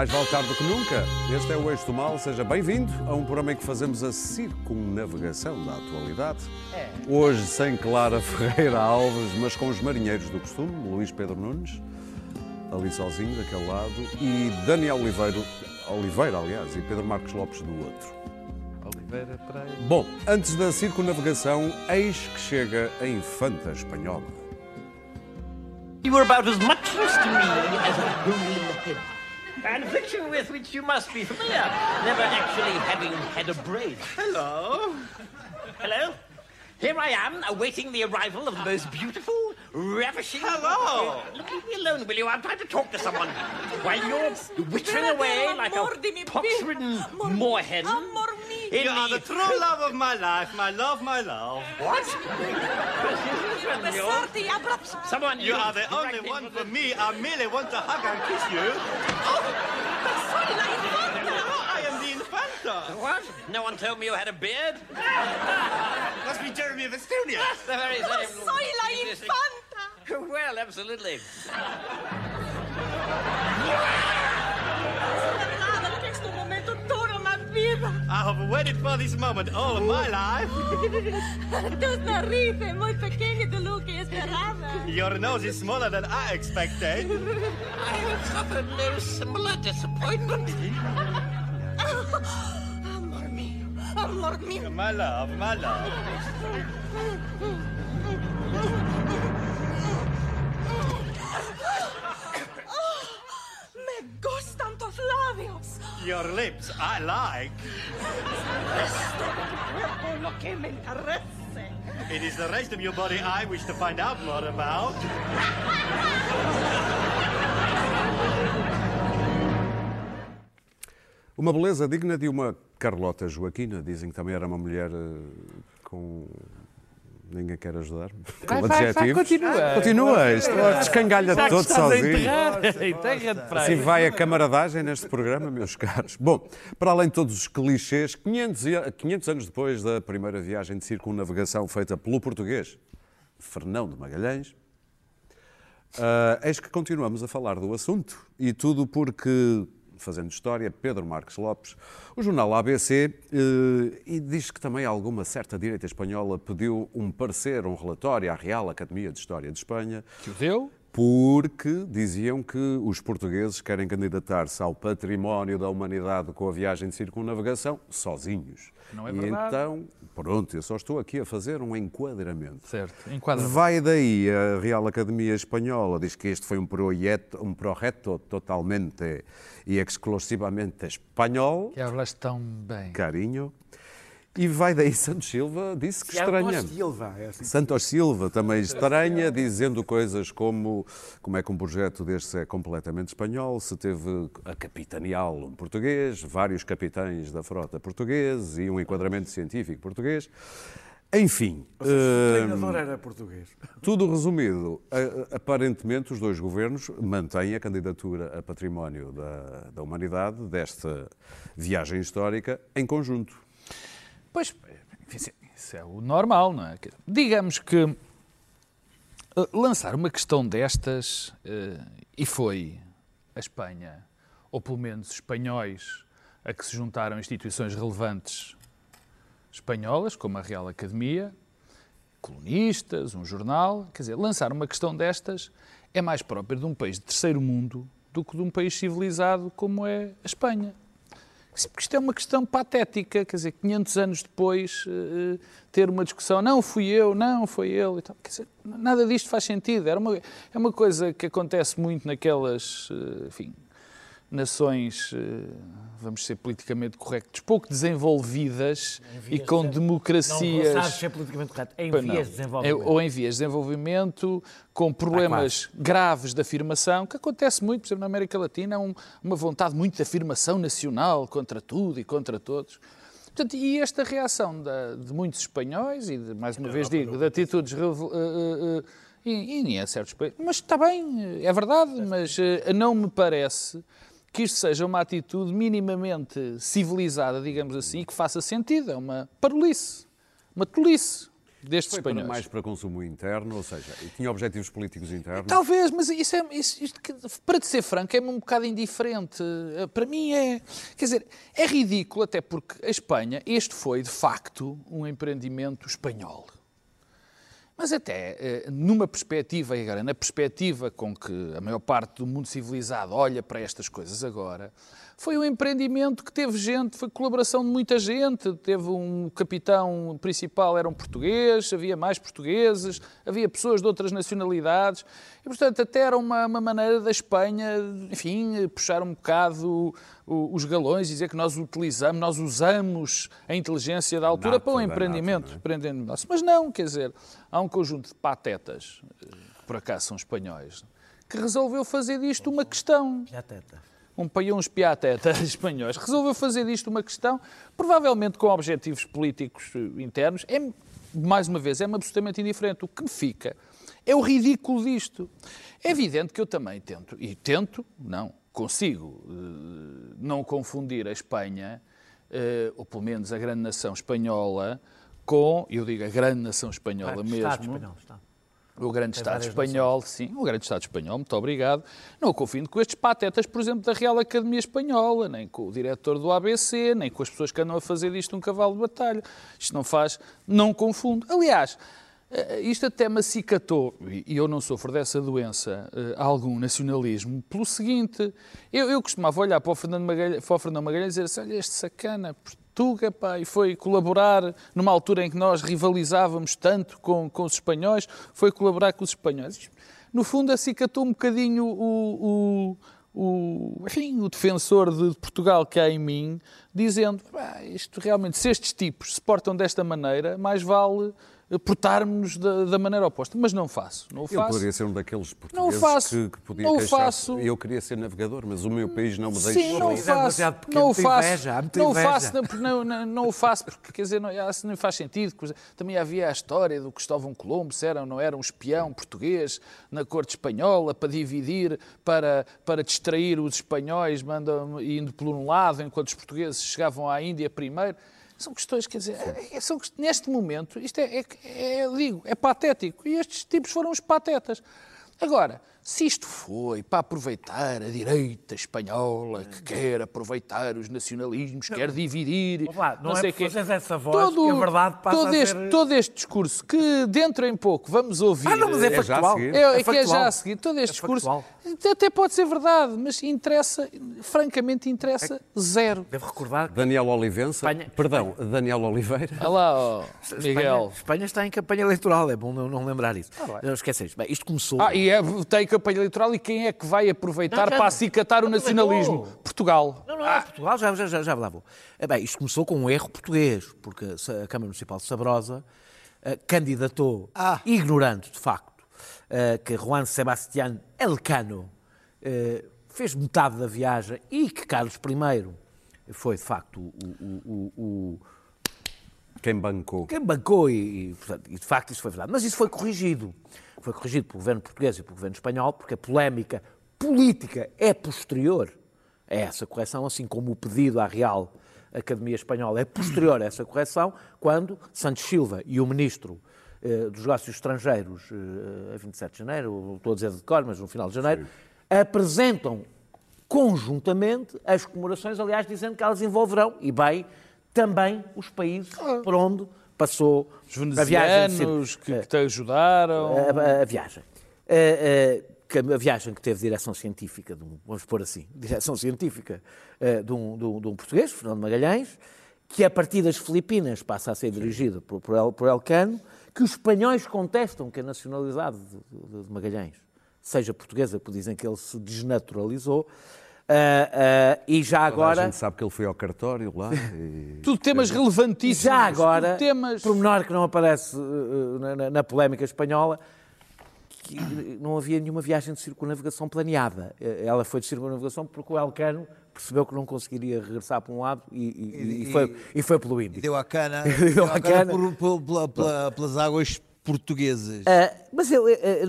Mais vale tarde do que nunca. Este é o Eixo do Mal. Seja bem-vindo a um programa em que fazemos a circunnavegação da atualidade. Hoje sem Clara Ferreira Alves, mas com os marinheiros do costume, Luís Pedro Nunes, ali sozinho daquele lado, e Daniel Oliveira, Oliveira aliás, e Pedro Marcos Lopes do outro. Oliveira Pereira. Bom, antes da circunnavegação, eis que chega a infanta espanhola. You were about as much to me as a hole in the head. An affliction with which you must be familiar, never actually having had a brain. Hello. Hello. Here I am, awaiting the arrival of the most beautiful, ravishing. Hello. Leave me alone, will you? I'm trying to talk to someone. While you're wittering away like amor de a pox-ridden moorhen. Amor mío. in You are the the- true love of my life, my love, my love. What? Besarte y abrazar. Someone You are the only one for me. I merely want to hug and kiss you. Soy la infanta. Oh, I am the Infanta. What? No one told me you had a beard? Must be Jeremy of Estonia. That's the very oh, same. Soy la infanta. Well, absolutely. Toda vida. I have waited for this moment all of my life. Tus narices eh, muy pequeñas de lo que esperaba. Your nose is smaller than I expected. I have suffered no similar disappointment. Amor mío, amor mío. My love, my love. Your lips, I like. It is the rest of your body I wish to find out more about. Uma beleza digna de uma Carlota Joaquina. Dizem que também era uma mulher eh, com. Ninguém quer ajudar. Vai, vai, vai, adjetivos. continua. Continua. Isto descangalha Já que todo sozinho. enterrar, enterra-te para Assim vai a camaradagem neste programa, meus caros. Bom, para além de todos os clichês, 500, e- 500 anos depois da primeira viagem de circunnavegação feita pelo português Fernão de Magalhães, ah, eis que continuamos a falar do assunto. E tudo porque, fazendo história, Pedro Marques Lopes, o jornal ABC, eh, e diz que também alguma certa direita espanhola pediu um parecer, um relatório à Real Academia de História de Espanha, Que o deu? porque diziam que os portugueses querem candidatar-se ao património da humanidade com a viagem de circunnavegação sozinhos. Não é e verdade. então, pronto, eu só estou aqui a fazer um enquadramento. Certo, enquadra Vai daí a Real Academia Espanhola, diz que este foi um projeto, um projeto totalmente e exclusivamente espanhol, Que hablas tão bem. carinho. E vai daí Santos Silva, disse que estranha. Silva, é assim. Santos Silva também estranha, dizendo coisas como como é que um projeto destes é completamente espanhol, se teve a capitaneá-lo um português, vários capitães da frota portugueses e um enquadramento científico português. Enfim, O eh, treinador era português. tudo resumido, aparentemente os dois governos mantêm a candidatura a património da, da humanidade desta viagem histórica em conjunto. Pois, enfim, isso é o normal, não é? Digamos que eh, lançar uma questão destas, eh, e foi a Espanha, ou pelo menos espanhóis, a que se juntaram instituições relevantes espanholas, como a Real Academia, colunistas, um jornal, quer dizer, lançar uma questão destas é mais própria de um país de terceiro mundo do que de um país civilizado como é a Espanha. Porque isto é uma questão patética, quer dizer, 500 anos depois, eh, ter uma discussão, não fui eu, não foi ele e tal. Quer dizer, nada disto faz sentido. Era uma, é uma coisa que acontece muito naquelas, eh, enfim, nações, eh, vamos ser politicamente correctos, pouco desenvolvidas e com democracias. Não, sabes ser politicamente correto. Em não. vias de desenvolvimento. Ou em vias de desenvolvimento, com problemas graves de afirmação, que acontece muito, por exemplo, na América Latina, um- uma vontade muito de afirmação nacional contra tudo e contra todos. Portanto, e esta reação da- de muitos espanhóis, e de, mais uma vez digo, de atitudes eh, eh, e, e em certos países, mas está bem, é verdade, mas eh, não me parece que isto seja uma atitude minimamente civilizada, digamos assim, e que faça sentido. É uma parolice, uma tolice. destes Foi para espanhóis. mais para consumo interno, ou seja, tinha objetivos políticos internos. Talvez, mas isso é, isso- isto para ser franco, é um bocado indiferente. Eh, Para mim é. Quer dizer, é ridículo, até porque a Espanha, este foi de facto um empreendimento espanhol. Mas até eh, numa perspectiva, agora na perspectiva com que a maior parte do mundo civilizado olha para estas coisas agora, foi um empreendimento que teve gente, foi colaboração de muita gente. Teve um capitão principal, era um português, havia mais portugueses, havia pessoas de outras nacionalidades. E, portanto, até era uma, uma maneira da Espanha, enfim, puxar um bocado os galões e dizer que nós utilizamos, nós usamos a inteligência da altura Nata para um da empreendimento nata, não é? nosso. Mas não, quer dizer, há um conjunto de patetas, eh, que por acaso são espanhóis, que resolveu fazer disto uma questão. Já teta. Um país, uns piatetas espanhóis, resolveu fazer disto uma questão, provavelmente com objetivos políticos eh, internos. É, mais uma vez, é-me absolutamente indiferente. O que me fica é o ridículo disto. É evidente que eu também tento, e tento, não, consigo eh, não confundir a Espanha, eh, ou pelo menos a grande nação espanhola, com, eu digo a grande nação espanhola mesmo, Estado espanhol, Estado. o grande Tem Estado espanhol, sim, o grande Estado espanhol, muito obrigado. Não confundo com estes patetas, por exemplo, da Real Academia Espanhola, nem com o diretor do ABC, nem com as pessoas que andam a fazer disto um cavalo de batalha. Isto não faz, não confundo. Aliás, isto até me acicatou, e eu não sofro dessa doença, eh, algum nacionalismo, pelo seguinte, eu, eu costumava olhar para o Fernando Magalhães, para o Fernando Magalhães e dizer assim, olha este sacana, Portuga, pá, e foi colaborar numa altura em que nós rivalizávamos tanto com, com os espanhóis, foi colaborar com os espanhóis. No fundo, acicatou um bocadinho o, o, o, enfim, o defensor de Portugal que há em mim, dizendo, isto realmente, se estes tipos se portam desta maneira, mais vale eh, portarmos da, da maneira oposta. Mas não faço, não o Eu faço. poderia ser um daqueles Não portugueses faço. que, que podia Não o queixar-se. faço. Eu queria ser navegador, mas o meu país não me deixa. Sim, não é faço. demasiado pequeno, Não faço. inveja, Não faço, não, porque não, não, não o faço porque, quer dizer, não, isso não faz sentido. Também havia a história do Cristóvão Colombo, se era ou não era um espião português na corte espanhola para dividir, para, para distrair os espanhóis, mandam, indo por um lado, enquanto os portugueses chegavam à Índia primeiro. São questões, quer dizer, é- são, quest- neste momento, isto é, é, é, digo, é patético. E estes tipos foram os patetas. Agora, se isto foi para aproveitar a direita espanhola, que quer aproveitar os nacionalismos, quer dividir, Vamos lá, não é sei fazeres essa voz que a verdade passa todo a este, ser- Todo este discurso que dentro em pouco vamos ouvir... Ah, não, mas é É factual. seguir. é, é que é já a seguir. Todo este É discurso factual. até pode ser verdade, mas interessa, francamente interessa zero. Devo recordar que Daniel Olivença, Espanha- perdão, Daniel Oliveira. Olha lá, ó, Miguel. Espanha, Espanha está em campanha eleitoral, é bom não, não lembrar isso. não esqueceis. Bem, isto começou. Ah, e é, tem campanha eleitoral e quem é que vai aproveitar Não, já- para acicatar o nacionalismo? aproveitou. Portugal. Não, não, é Portugal, já, já, já, já lá vou. Eh, Bem, isto começou com um erro português, porque a Câmara Municipal de Sabrosa eh, candidatou, ignorando de facto, eh, que Juan Sebastián Elcano eh, fez metade da viagem e que Carlos I foi de facto o- o- o- o, Quem bancou? quem bancou e, e, portanto, e, de facto isso foi verdade. Mas isso foi corrigido. Foi corrigido pelo governo português e pelo governo espanhol, porque a polémica política é posterior a essa correção, assim como o pedido à Real Academia Espanhola é posterior a essa correção, quando Santos Silva e o ministro eh, dos Negócios Estrangeiros, eh, a 27 de janeiro, estou a dizer de cor, mas no final de janeiro, apresentam conjuntamente as comemorações, aliás, dizendo que elas envolverão, e bem, também os países por onde passou Os a viagem. venezianos que, que te ajudaram. a, a viagem. A, a- a viagem que teve direção científica, de um- vamos pôr assim, direção científica eh, de um, de um- de um português, Fernando Magalhães, que a partir das Filipinas passa a ser dirigida por, por, El, por Elcano, que os espanhóis contestam que a nacionalidade de, de- de Magalhães seja portuguesa, porque dizem que ele se desnaturalizou. Ah, ah, e já Toda a agora. gente sabe que ele foi ao cartório lá. e- Tudo temas relevantíssimos. Já agora, temas... pormenor que não aparece uh, na, na- polémica espanhola, que não havia nenhuma viagem de circunnavigação planeada. Eh, Ela foi de circunnavigação porque o Elcano percebeu que não conseguiria regressar para um lado e, e- E- e foi, e foi pelo E Índico. deu a cana, Deu a cana por- por- pela- pela- pelas águas portuguesas. Mas eu, não, eh, eh,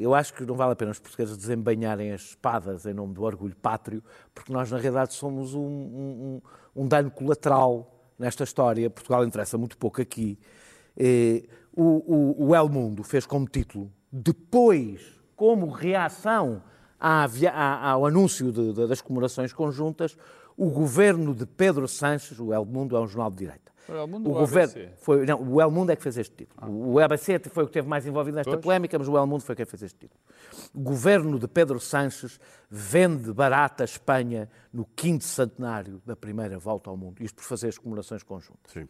eu acho que não vale a pena os portugueses desembainharem as espadas em nome do orgulho pátrio, porque nós, na realidade, somos um, um- um- dano colateral nesta história, Portugal interessa muito pouco aqui, eh, o, o, o El Mundo fez como título, depois, como reação ao anúncio de- de- das comemorações conjuntas, o governo de Pedro Sanches, o El Mundo é um jornal de direita. O El Mundo o governo, ABC? foi, não, o El Mundo é que fez este título. O ABC foi o que esteve mais envolvido nesta Pois. polémica, mas o El Mundo foi quem fez este título. O governo de Pedro Sanches vende barata a Espanha no quinto centenário da primeira volta ao mundo. Isto por fazer as comemorações conjuntas. Sim.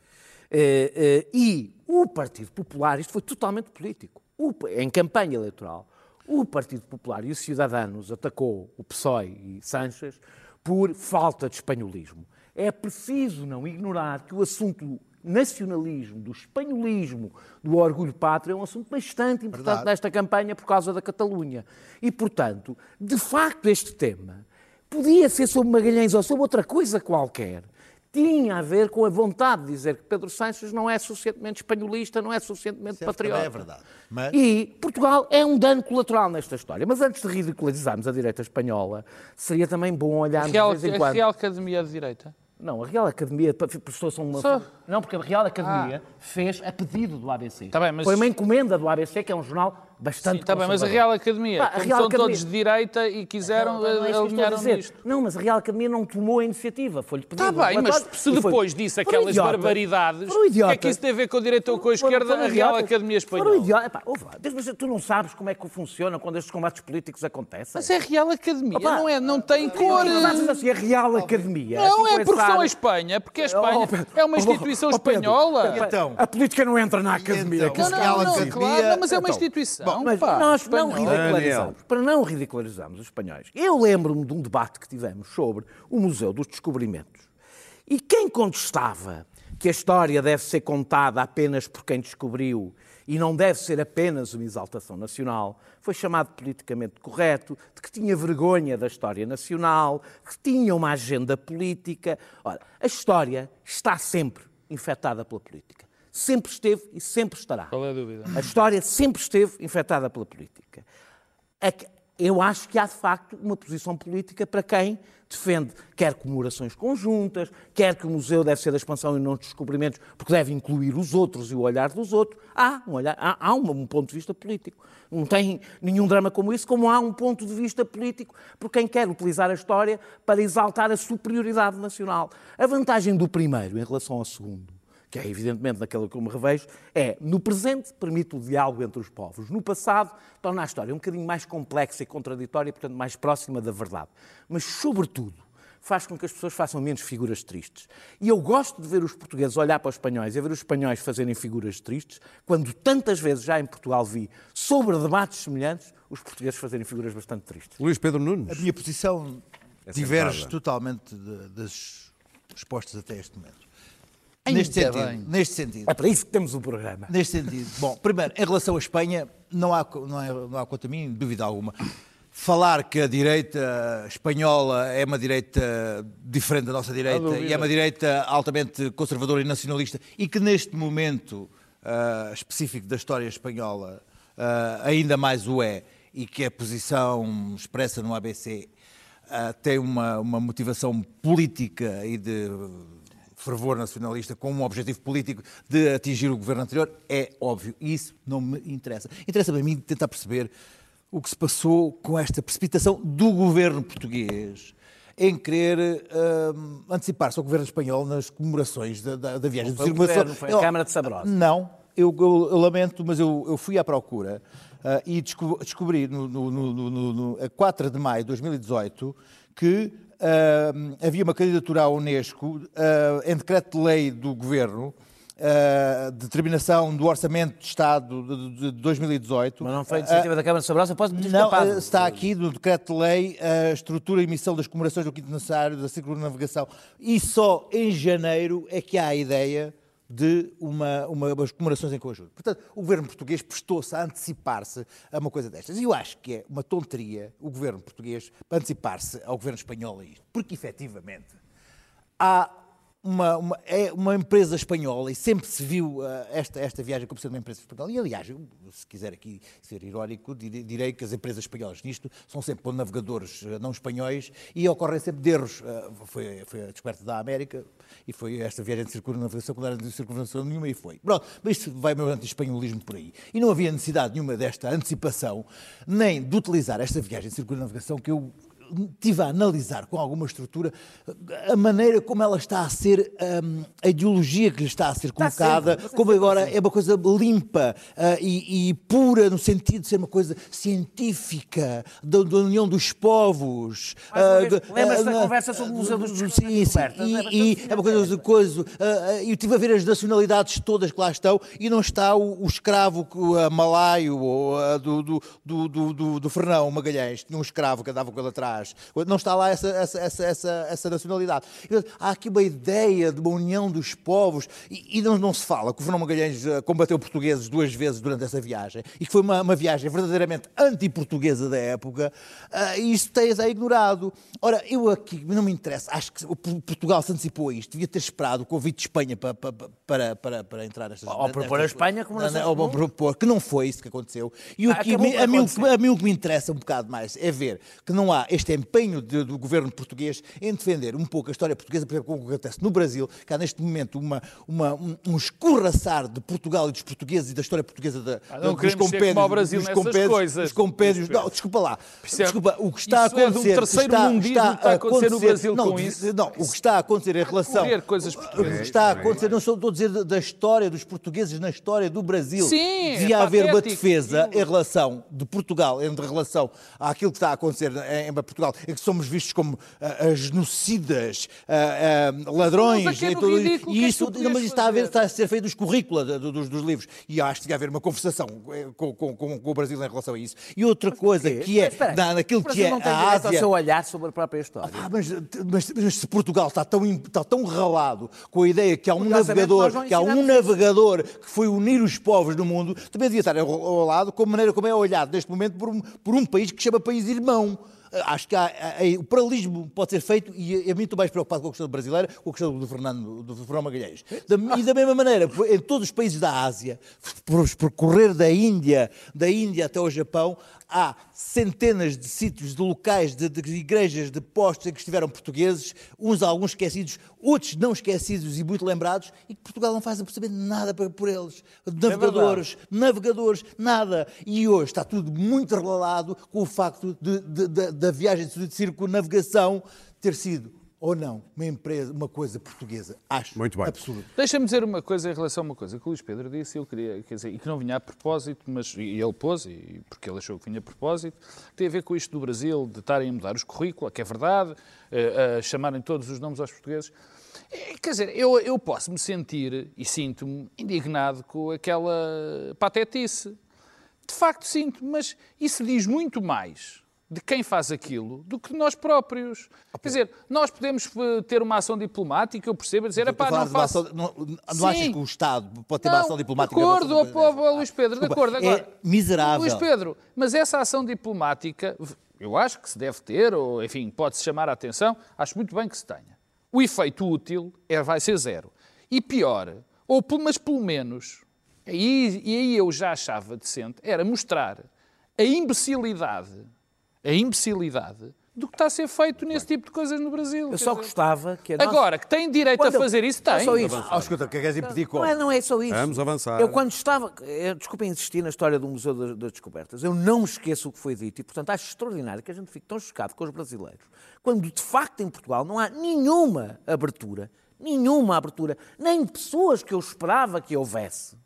Eh, eh, e o Partido Popular, isto foi totalmente político, O- em campanha eleitoral, o Partido Popular e os Cidadanos atacou o PSOE e Sanches por falta de espanholismo. É preciso não ignorar que o assunto do nacionalismo, do espanholismo, do orgulho pátrio é um assunto bastante importante Verdade. nesta campanha por causa da Catalunha. E, portanto, de facto, este tema podia ser sobre Magalhães ou sobre outra coisa qualquer. Tinha a ver com a vontade de dizer que Pedro Sanches não é suficientemente espanholista, não é suficientemente Certo, também patriota. é verdade. Mas- E Portugal é um dano colateral nesta história. Mas antes de ridicularizarmos a direita espanhola, seria também bom olharmos Real, de vez em a quando. Real Academia de Direita. Não, a Real Academia prestou-se uma. Só- Não, porque a Real Academia fez a pedido do ABC. Tá bem, mas- Foi uma encomenda do ABC, que é um jornal bastante. Está bem, mas a. Real Academia, Pá, a Real são Academia- todos de direita e quiseram, é a alinharam nisto. Não, mas a Real Academia não tomou a iniciativa. Foi-lhe pedido. Está bem, mas se e foi- depois disse aquelas idiotas. barbaridades, o que é que isso tem a ver com a direita ou com a esquerda, a Real. Academia Espanhola? idiotas. Epá, ouve lá, mas tu não sabes como é que funciona quando estes combates políticos acontecem. Mas é Real Academia, Opa, não, é, não tem cor. Mas assim, a Real Academia. Não é assim, porque são a Espanha, porque a Oh, Espanha Pedro, é uma oh, instituição oh, espanhola. Então. a política não entra na academia. Então, que Não, não, Real não, claro, não, mas é uma Então, instituição. Bom, mas pá, nós não ridicularizamos, para não ridicularizarmos os espanhóis, eu lembro-me de um debate que tivemos sobre o Museu dos Descobrimentos. E quem contestava que a história deve ser contada apenas por quem descobriu e não deve ser apenas uma exaltação nacional, foi chamado politicamente correto, de que tinha vergonha da história nacional, que tinha uma agenda política. Ora, a história está sempre infectada pela política. Sempre esteve e sempre estará. Qual é a dúvida? A história sempre esteve infectada pela política. É que eu acho que há, de facto, uma posição política para quem defende quer comemorações conjuntas, quer que o museu deve ser da expansão e não dos descobrimentos, porque deve incluir os outros e o olhar dos outros. Há um, olhar, há, há um, um ponto de vista político. Não tem nenhum drama como isso, como há um ponto de vista político por quem quer utilizar a história para exaltar a superioridade nacional. A vantagem do primeiro em relação ao segundo que é evidentemente naquela que eu me revejo, é no presente permite o diálogo entre os povos, no passado torna a história um bocadinho mais complexa e contraditória, portanto mais próxima da verdade. Mas, sobretudo, faz com que as pessoas façam menos figuras tristes. E eu gosto de ver os portugueses olhar para os espanhóis e ver os espanhóis fazerem figuras tristes, quando tantas vezes já em Portugal vi, sobre debates semelhantes, os portugueses fazerem figuras bastante tristes. Luís Pedro A Nunes. minha posição É diverge totalmente de- das respostas até este momento. Ainda Neste sentido, bem. neste sentido. É para isso que temos o programa. Neste sentido. Bom, primeiro, em relação à Espanha, não há, não, é, não há quanto a mim dúvida alguma. Falar que a direita espanhola é uma direita diferente da nossa direita e é uma direita altamente conservadora e nacionalista e que neste momento ah, específico da história espanhola ah, ainda mais o é e que a posição expressa no ABC ah, tem uma, uma motivação política e de fervor nacionalista com um objetivo político de atingir o governo anterior, é óbvio. E isso não me interessa. Interessa-me a mim tentar perceber o que se passou com esta precipitação do governo português em querer hum, antecipar-se ao governo espanhol nas comemorações da, da, da viagem Não foi do o governo, foi a Eu- Câmara de Sabrosa. Não, eu, eu- eu lamento, mas eu, fui à procura ah, e desco- descobri no- no- no- no- a 4 de maio de 2018 que ah, havia uma candidatura à Unesco ah, em decreto-lei do governo. ah, determinação do Orçamento de Estado de, de- de 2018. Mas não foi iniciativa da Câmara de posso me Não, escapado. está aqui no decreto-lei a estrutura e emissão das comemorações do quinto necessário da circunnavegação. E só em janeiro é que há a ideia de uma, uma, umas comemorações em conjunto. Portanto, o governo português prestou-se a antecipar-se a uma coisa destas. E eu acho que é uma tonteria o governo português antecipar-se ao governo espanhol a isto. Porque, efetivamente, há uma, uma- é uma empresa espanhola e sempre se viu ah, esta, esta viagem como sendo uma empresa espanhola. E, aliás, eu, se quiser aqui ser irónico, direi, que as empresas espanholas nisto são sempre por navegadores ah, não espanhóis e ocorrem sempre de erros. Ah, foi, foi a descoberta da América e foi esta viagem de circunnavegação, quando era de circunnavegação nenhuma e foi. Pronto, mas isto vai meu anti-espanholismo por aí. E não havia necessidade nenhuma desta antecipação, nem de utilizar esta viagem de circunnavegação que eu estive a analisar com alguma estrutura a maneira como ela está a ser, hum, a ideologia que lhe está a ser colocada, sempre, como agora assim. é uma coisa limpa ah, e, e pura no sentido de ser uma coisa científica, da, da união dos povos. De- lembra-se da ah, conversa sobre o Museu dos Sim, sim. E, e é uma coisa de coisa. eu estive a ver as nacionalidades todas que lá estão e não está o, o escravo malaio ou do, do, do, do, do, do Fernão Magalhães, tinha um escravo que andava com ele atrás. Não está lá essa, essa, essa, essa, essa nacionalidade. Há aqui uma ideia de uma união dos povos e, e não, não se fala que o Fernão Magalhães ah, combateu portugueses duas vezes durante essa viagem e que foi uma, uma viagem verdadeiramente anti-portuguesa da época ah, e isso tem é ignorado. Ora, eu aqui não me interessa, acho que Portugal se antecipou a isto, devia ter esperado o convite de Espanha para, para, para, para, entrar nestas. Ou propor a Espanha como nação não, ou propor, que não foi isso que aconteceu. E o Ah, que, a, mim, a, mim, o que- acontecer. a mim o que me interessa um bocado mais é ver que não há este empenho de- do governo português em defender um pouco a história portuguesa, por exemplo, como acontece no Brasil, que há neste momento uma, uma, um, um escorraçar de Portugal e dos portugueses e da história portuguesa da, Ah, não dos ao Brasil dos compêndios, coisas. dos compêndios. Não, desculpa lá. É- Desculpa, o que está a isso é de um acontecer. que terceiro está, mundismo que está a acontecer no Brasil não, com isso. Não, o que está a acontecer em relação. coisas o portuguesas. que está a acontecer, não estou estou a dizer da- história dos portugueses na história do Brasil. Sim, é Devia haver uma defesa em relação de Portugal, em relação àquilo que está a acontecer em, em Portugal, em que somos vistos como ah, genocidas, ah, ah, ladrões. Mas é e no tudo- ridículo, e é isso, não, mas isso está a, ver, está a ser feito dos currícula de- do- dos, dos livros. E acho que devia haver uma conversação eh, com, com- com- com o Brasil em relação a isso. E outra coisa que é, Mas na, naquilo que é não tem a direito ao Ásia. seu olhar sobre a própria história. Ah, mas, mas- mas se Portugal está tão, está tão ralado com a ideia que há um navegador, que há um navegador que foi unir os povos do mundo, também devia estar ao, ao lado com a maneira como é olhado neste momento por um, por um país que chama país irmão. Ah, Acho que há- há- o paralelismo pode ser feito e a mim estou mais preocupado com a questão brasileira, com a questão do Fernando, do Fernando Magalhães. Da- e da mesma maneira, em todos os países da Ásia, por percorrer da Índia, da Índia até ao Japão, há centenas de sítios, de locais, de, de igrejas, de postos em que estiveram portugueses, uns alguns esquecidos, outros não esquecidos e muito lembrados, e que Portugal não faz absolutamente nada por eles. Navegadores, navegadores, nada. E hoje está tudo muito relalado com o facto de- de- da viagem de circunnavegação ter sido, ou não, uma empresa, uma coisa portuguesa. Acho. Muito bem. Absurdo. Deixa-me dizer uma coisa em relação a uma coisa que o Luís Pedro disse, eu queria, quer dizer, e que não vinha a propósito, mas e ele pôs, e porque ele achou que vinha a propósito, tem a ver com isto do Brasil, de estarem a mudar os currículos, que é verdade, eh, a chamarem todos os nomes aos portugueses. Eh, Quer dizer, eu, eu posso me sentir e sinto-me indignado com aquela patetice. De facto sinto, mas isso diz muito mais de quem faz aquilo do que de nós próprios. Quer dizer, nós podemos eh, ter uma ação diplomática, eu percebo, dizer, "Epá, falar não de faço... ação- não, não Sim. achas que o Estado pode ter uma ação diplomática? De acordo, ó, Luís Pedro, de Desculpa, acordo. Agora, É miserável. Luís Pedro, mas essa ação diplomática, eu acho que se deve ter, ou enfim, pode-se chamar a atenção, acho muito bem que se tenha. O efeito útil é, vai ser zero. E pior, ou mas pelo menos, aí, e aí eu já achava decente, era mostrar a imbecilidade, a imbecilidade do que está a ser feito nesse tipo de coisas no Brasil. Eu só dizer, gostava que a nossa- Agora, que tem direito Quando a eu- fazer isso, Não é tem. só isso. Ah, escuta, o que queres impedir como? Não é, não é só isso. Vamos avançar. Eu quando estava, eh, desculpem insistir na história do Museu das, das Descobertas, eu não me esqueço o que foi dito e, portanto, acho extraordinário que a gente fique tão chocado com os brasileiros, quando de facto em Portugal não há nenhuma abertura, nenhuma abertura, nem pessoas que eu esperava que houvesse,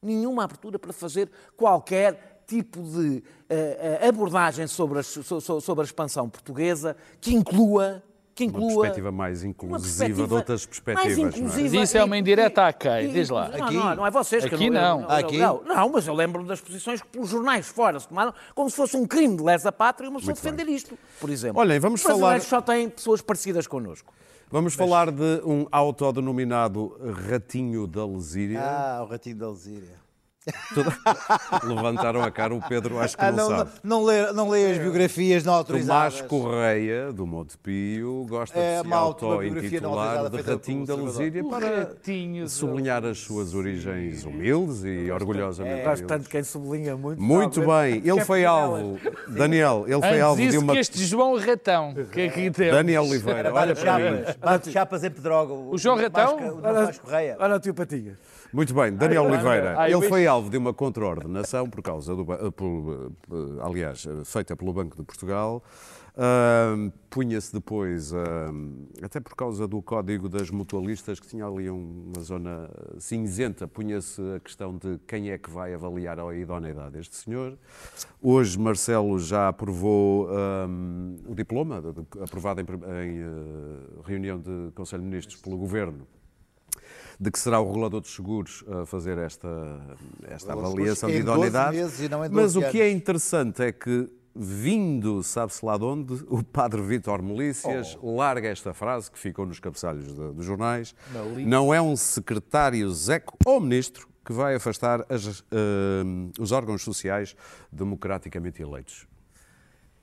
nenhuma abertura para fazer qualquer tipo de eh, eh, abordagem sobre, so- sobre a expansão portuguesa que inclua que Uma inclua perspectiva mais uma inclusiva perspectiva de outras perspectivas. mais não é? inclusiva Mas isso é uma indireta a quem? e- Diz lá. Não, Aqui? não, não é vocês que Aqui eu não. eu- Aqui? Não, não, mas eu lembro das posições que pelos jornais fora se tomaram como se fosse um crime de lesa pátria uma pessoa defender isto, por exemplo. Olhem, vamos Os falar- só têm pessoas parecidas connosco. Vamos falar de um autodenominado ratinho da Lesíria. Ah, o ratinho da Alzíria. Levantaram a cara o Pedro, acho que Ah, não, não, sabe. não, não lê, não lê as biografias não autorizadas. Tomás Correia, do Montepio, gosta É de se auto-intitular de Ratinho da. Lusíria para Ratinho sublinhar as suas origens humildes e orgulhosamente Gosto tanto humildes. de quem sublinha muito. Muito bem, ele Que foi é alvo, Daniel, ele foi alvo de uma... que este João Ratão, que aqui temos. Daniel Oliveira, olha para mim. Bate chapas em Pedroga. O João Ratão? O Tomás Correia. Olha o tio Patinhas. Muito bem, Daniel Oliveira. Ele foi alvo de uma contraordenação por causa do. eh, por, eh, aliás, eh, feita pelo Banco de Portugal. Ahm, Punha-se depois, ahm, até por causa do código das mutualistas, que tinha ali um- uma zona cinzenta, punha-se a questão de quem é que vai avaliar a idoneidade deste senhor. Hoje, Marcelo já aprovou o diploma, aprovado em, em, eh, reunião de Conselho de Ministros pelo Governo, de que será o regulador dos seguros a fazer esta, esta avaliação de 12 idoneidade. em Mas 12 o que é interessante é que, vindo, sabe-se lá de onde, o padre Vítor Melícias Oh. larga esta frase que ficou nos cabeçalhos de- dos jornais. Não é um secretário Zeco ou ministro que vai afastar as, eh, os órgãos sociais democraticamente eleitos.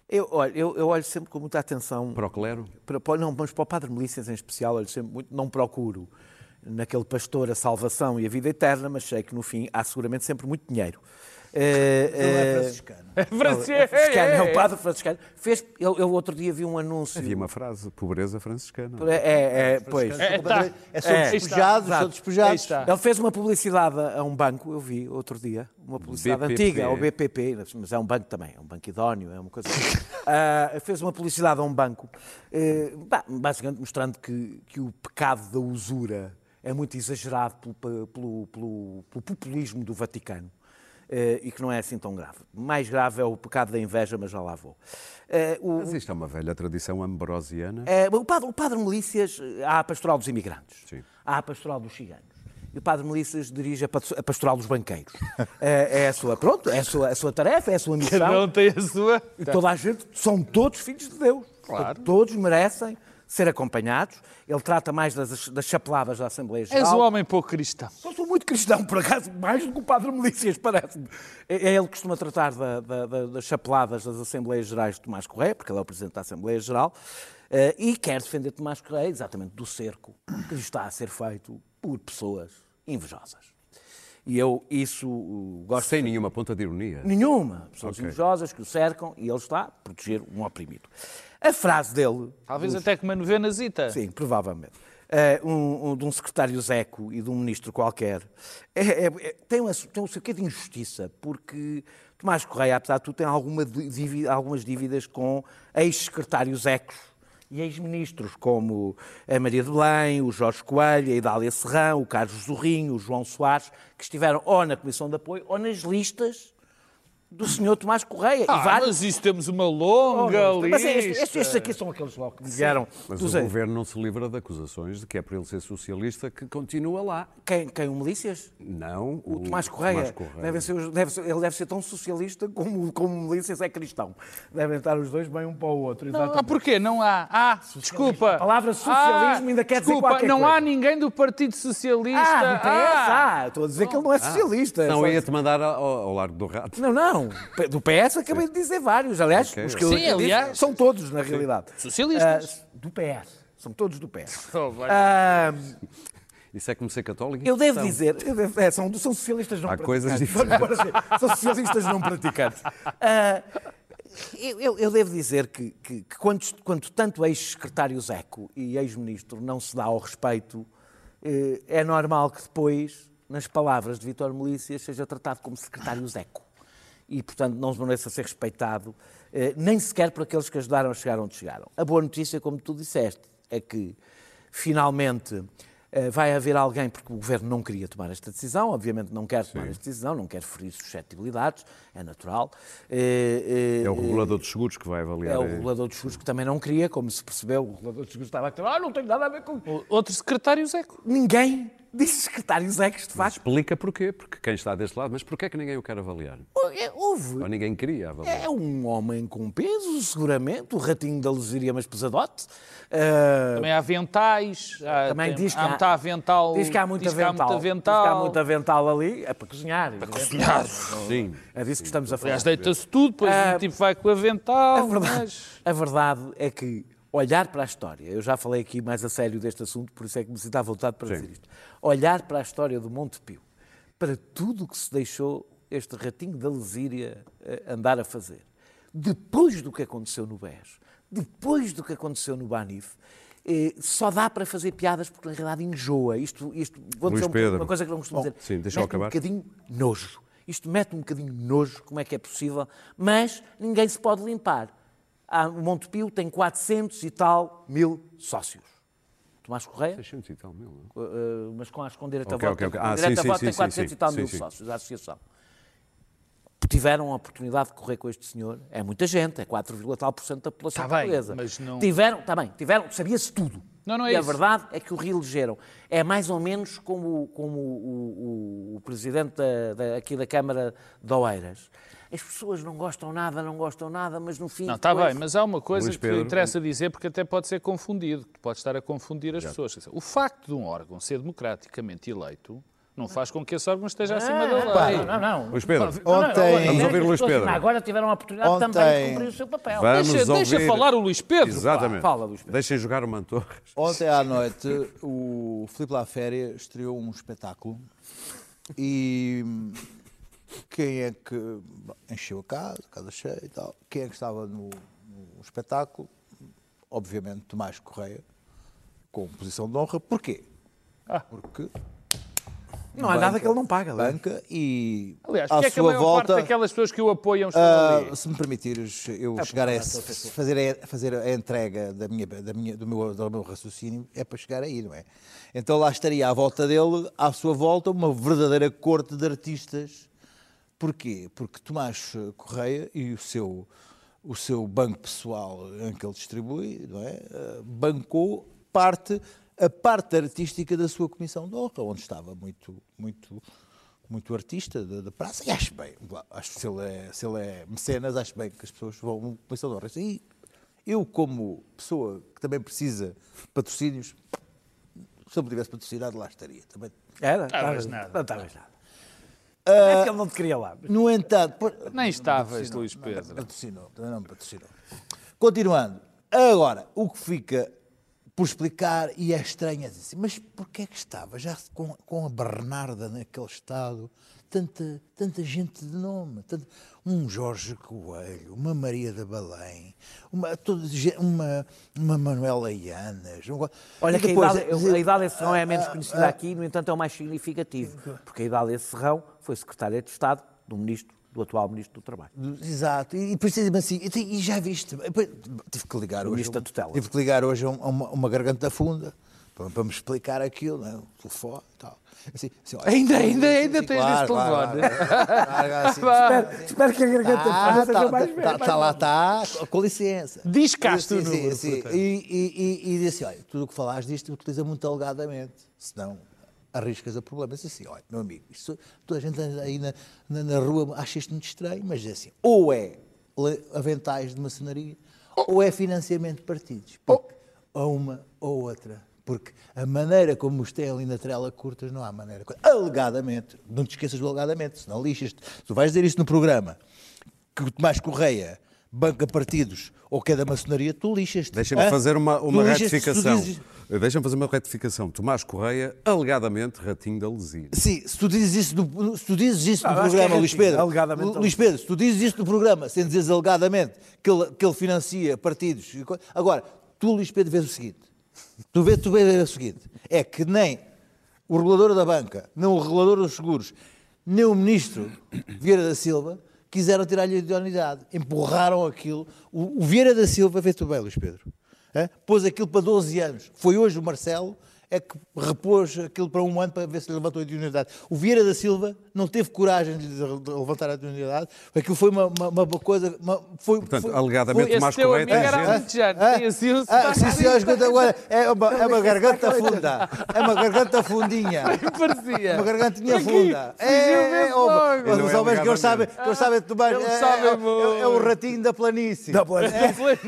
Eu, olha, eu, eu olho sempre com muita atenção Para o clero? para, não, mas para o Padre Milícias em especial, olho sempre muito, não procuro naquele pastor a salvação e a vida eterna, mas sei que no fim há seguramente sempre muito dinheiro. Eh, Não é eh, franciscano. Francisco, é franciscano, é, é, o padre franciscano. Fez, eu, eu outro dia vi um anúncio. Havia uma frase, pobreza franciscana. É, é, é, pois. É, tá. é É. despejados, são despejados. Ele fez uma publicidade a um banco, eu vi outro dia, uma publicidade BPP. antiga, ao BPP, mas é um banco também, é um banco idóneo, é uma coisa. Ah, fez uma publicidade a um banco, ba- basicamente mostrando que, que o pecado da usura é muito exagerado pelo, pelo- pelo- pelo populismo do Vaticano. eh, e que não é assim tão grave. Mais grave é o pecado da inveja, mas já lá vou. Eh, o- Mas isto é uma velha tradição ambrosiana. é, o, padre, o padre Melícias, há a pastoral dos imigrantes, Sim. há a pastoral dos ciganos. E o padre Melícias dirige a pastoral dos banqueiros. É, é a sua, pronto, é a sua, a sua tarefa, é a sua missão. Cada um tem a sua. E toda a gente, são todos filhos de Deus. Claro. Todos merecem ser acompanhados. Ele trata mais das, das chapeladas da Assembleia És Geral. um homem pouco cristão. Eu sou muito cristão, por acaso, mais do que o Padre Melícias, parece-me. É é ele que costuma tratar da- da- da- das chapeladas das Assembleias Gerais de Tomás Correia, porque ele é o Presidente da Assembleia Geral, eh, e quer defender Tomás Correia exatamente do cerco que lhe está a ser feito por pessoas invejosas. E eu isso uh, gosto Sem nenhuma ponta de ironia. nenhuma. Pessoas Ok. invejosas que o cercam e ele está a proteger um oprimido. A frase dele, Talvez até com uma novenazita. Sim, provavelmente. Eh, um, um- de um secretário Zeco e de um ministro qualquer. É- é- é- tem, um, tem um quê de injustiça, porque Tomás Correia, apesar de tudo, tem alguma dívi- algumas dívidas com ex-secretários Zecos e ex-ministros, como a Maria de Belém, o Jorge Coelho, a Idália Serrão, o Carlos Zorrinho, o João Soares, que estiveram ou na Comissão de Apoio ou nas listas do senhor Tomás Correia. Ah, e vários... mas isso temos uma longa Oh, mas lista. estes, estes- estes aqui são aqueles logo que vieram. Mas dos- o governo não se livra de acusações de que é por ele ser socialista que continua lá. Quem, quem o Milícias? Não, O Tomás Correia. Tomás Correia. Deve ser, deve ser- ele deve ser tão socialista como, como o Milícias é cristão. Devem estar os dois bem um para o outro. Não, ah, porquê? Não há. Ah, desculpa. A palavra socialismo ainda quer dizer desculpa, qualquer não coisa. há ninguém do Partido Socialista. Ah, do PS, ah, estou a dizer que ele não é socialista. Não, Só- ia-te mandar ao, ao Largo do Rato. Não, não. Do PS acabei de dizer vários. Aliás, Ok. os que eu Sim, aliás. são todos, na realidade. Socialistas. Ah, do PS. São todos do PS. Oh. Ah, Isso é como ser católico? eu devo Não. dizer, eu devo- é, são, são socialistas não Há praticantes. coisas assim, São socialistas não praticantes. Ah, eu, eu- eu devo dizer que, que- que quando, quando tanto ex-secretário Zeco e ex-ministro não se dá ao respeito, eh, é normal que depois, nas palavras de Vítor Melícias, seja tratado como secretário Zeco. E, portanto, não se mereça ser respeitado, eh, nem sequer por aqueles que ajudaram a chegar onde chegaram. A boa notícia, como tu disseste, é que, finalmente, eh, vai haver alguém, porque o Governo não queria tomar esta decisão, obviamente não quer tomar esta decisão, não quer ferir suscetibilidades, é natural. Eh, É o regulador dos seguros que vai avaliar. é o regulador dos seguros que também não queria, como se percebeu, o regulador dos seguros estava a dizer, ah, não tem nada a ver com... Outro secretário Zeco. Ninguém disse secretário Zeques, de facto. Explica porquê, porque quem está desse lado, mas porquê é que ninguém o quer avaliar? É, Houve. Ou ninguém queria avaliar? É um homem com peso, seguramente, o ratinho da Lesíria, mas pesadote. Ah, Também há aventais. Há, também tem- diz que há, muito avental. Diz que há muito diz que há avental. Diz que há muito avental ali. É para cozinhar. Para cozinhar. Sim. É disso que estamos a falar. Aliás, deita-se tudo, depois Ah, o tipo vai com o avental. A verdade, mas- a verdade é que olhar para a história, eu já falei aqui mais a sério deste assunto, por isso é que me sinto à vontade para dizer isto. Olhar para a história do Monte Pio, para tudo o que se deixou este ratinho da Lesíria eh, andar a fazer, depois do que aconteceu no BES, depois do que aconteceu no Banif, eh, só dá para fazer piadas porque na realidade enjoa. Isto, isto vou dizer um- Pedro. uma coisa que não costumo dizer. sim, deixa-o Mete-me acabar. Um bocadinho nojo. Isto mete um bocadinho nojo, como é que é possível, mas ninguém se pode limpar. Há- O Montepio tem 400 e tal mil sócios. Tomás Correia, 600 e tal mil, não? uh, mas com, as, com direito Ok, a voto, ok, ok. com Ah, direito sim, a sim, voto sim, tem sim, 400 sim, e tal sim, mil sim. sócios da associação. Tiveram a oportunidade de correr com este senhor, é muita gente, é 4, tal por cento da população Tá bem, portuguesa. mas não- Tiveram, está bem, tiveram, sabia-se tudo. Não, não é e a isso. verdade é que o reelegeram. É mais ou menos como, como o, o- o presidente da- da- aqui da Câmara de Oeiras. As pessoas não gostam nada, não gostam nada, mas no fim. Não, está depois- bem, mas há uma coisa que interessa dizer, porque até pode ser confundido, pode estar a confundir as pessoas. Quer dizer, O facto de um órgão ser democraticamente eleito não faz com que esse órgão esteja acima da lei. Não, não, não. Luís Pedro, Ontem- Vamos ouvir o Luís pessoas Pedro. Agora tiveram a oportunidade Ontem- também de cumprir o seu papel. Vamos Deixa, deixa ouvir- falar o Luís Pedro. Exatamente. Fala, Luís Pedro. Deixem jogar o Mantorras. Ontem à noite o Filipe Laféria estreou um espetáculo e quem é que encheu a casa, a casa cheia e tal, quem é que estava no, no espetáculo? Obviamente Tomás Correia, com posição de honra. Porquê? Porque Não há nada que ele não paga. Banca e Aliás, à é que a sua maior parte volta... daquelas pessoas que o apoiam estão Ah, ali? se me permitires, eu chegar a esse- fazer, a, fazer a entrega da minha, da minha, do, meu, do meu raciocínio é para chegar aí, não é? Então lá estaria à volta dele, à sua volta, uma verdadeira corte de artistas. Porquê? Porque Tomás Correia e o seu, o seu banco pessoal em que ele distribui, não é? Ah, bancou parte, a parte artística da sua comissão de honra, onde estava muito, muito, muito artista da, da praça, e acho bem, acho que se ele, é, se ele é mecenas, acho bem que as pessoas vão a uma comissão de honra. E eu, como pessoa que também precisa de patrocínios, se ele me tivesse patrocinado, lá estaria. Também. Era? Estavas- nada. Não estavas nada. É que ele não te queria lá. No entanto, por- Nem estavas, Luís não, Pedro. Patrocinou, também não me patrocinou. Continuando. Agora, o que fica por explicar, e é estranho, é dizer assim, mas porquê é que estava já com, com a Bernarda naquele estado, tanta, tanta gente de nome, tanto- um Jorge Coelho, uma Maria da Belém, uma, toda, uma, uma Manuela Ianas. um- Olha e que a depois- Idália, a Idália Serrão é a menos Ah, conhecida ah, aqui, no entanto é o mais significativo, porque a Idália Serrão foi secretária de Estado do ministro, do atual ministro do Trabalho. Exato, e precisamente assim, e, e já viste, tive que ligar hoje, Ministro da tutela. tive que ligar hoje a, a uma, uma garganta funda para, para me explicar aquilo, né? o telefone e tal. Assim, assim, olha, Ainda- ainda- ainda tens claro, esse telefone. claro, claro, assim, Espero, espero que a garganta Tá, seja tá, mais tá, tá lá, está, com licença. Discaste o Sim, sim, sim. E, e, e, e disse, olha, tudo o que falaste disto utiliza muito alegadamente, senão arriscas a problemas. Assim, olha, meu amigo, isto, toda a gente anda aí na, na, na rua acha isto muito estranho, mas é assim, ou é aventais de maçonaria, ou é financiamento de partidos. Porque, ou uma ou outra. Porque a maneira como os têm ali na trela curtas, não há maneira. Alegadamente, não te esqueças do alegadamente, senão lixas-te. Se tu vais dizer isto no programa, que o Tomás Correia banca partidos ou que é da maçonaria, tu lixas-te. Deixem-me Hã? fazer uma, uma retificação. dizes- Deixem-me fazer uma retificação. Tomás Correia, alegadamente, ratinho da Lesíria. Sim, se tu dizes isso no, se tu dizes isso Não, no programa, é Luís Pedro, alegadamente Lu- Luís Pedro, se tu dizes isso no programa, sem dizeres alegadamente que ele, que ele financia partidos. Agora, tu, Luís Pedro, vês o seguinte: tu vês, tu vês o seguinte, é que nem o regulador da banca, nem o regulador dos seguros, nem o ministro Vieira da Silva quiseram tirar-lhe a idoneidade. Empurraram aquilo. O, o Vieira da Silva, vê tu bem, Luís Pedro, hã? pôs aquilo para 12 anos. Foi hoje o Marcelo é que repôs aquilo para um ano para ver se levantou a imunidade. O Vieira da Silva não teve coragem de levantar a imunidade. Aquilo foi uma, uma, uma coisa. Uma, foi, Portanto, foi, alegadamente Esse mais correto é era gente. alentejano, sim, senhor, escuta agora. É uma, é uma garganta funda. É uma garganta fundinha. parecia. Uma gargantinha funda. fugiu mesmo oh, logo. Os é homens que eles sabem, que eles sabem. Eles É, é, é, é o ratinho da planície.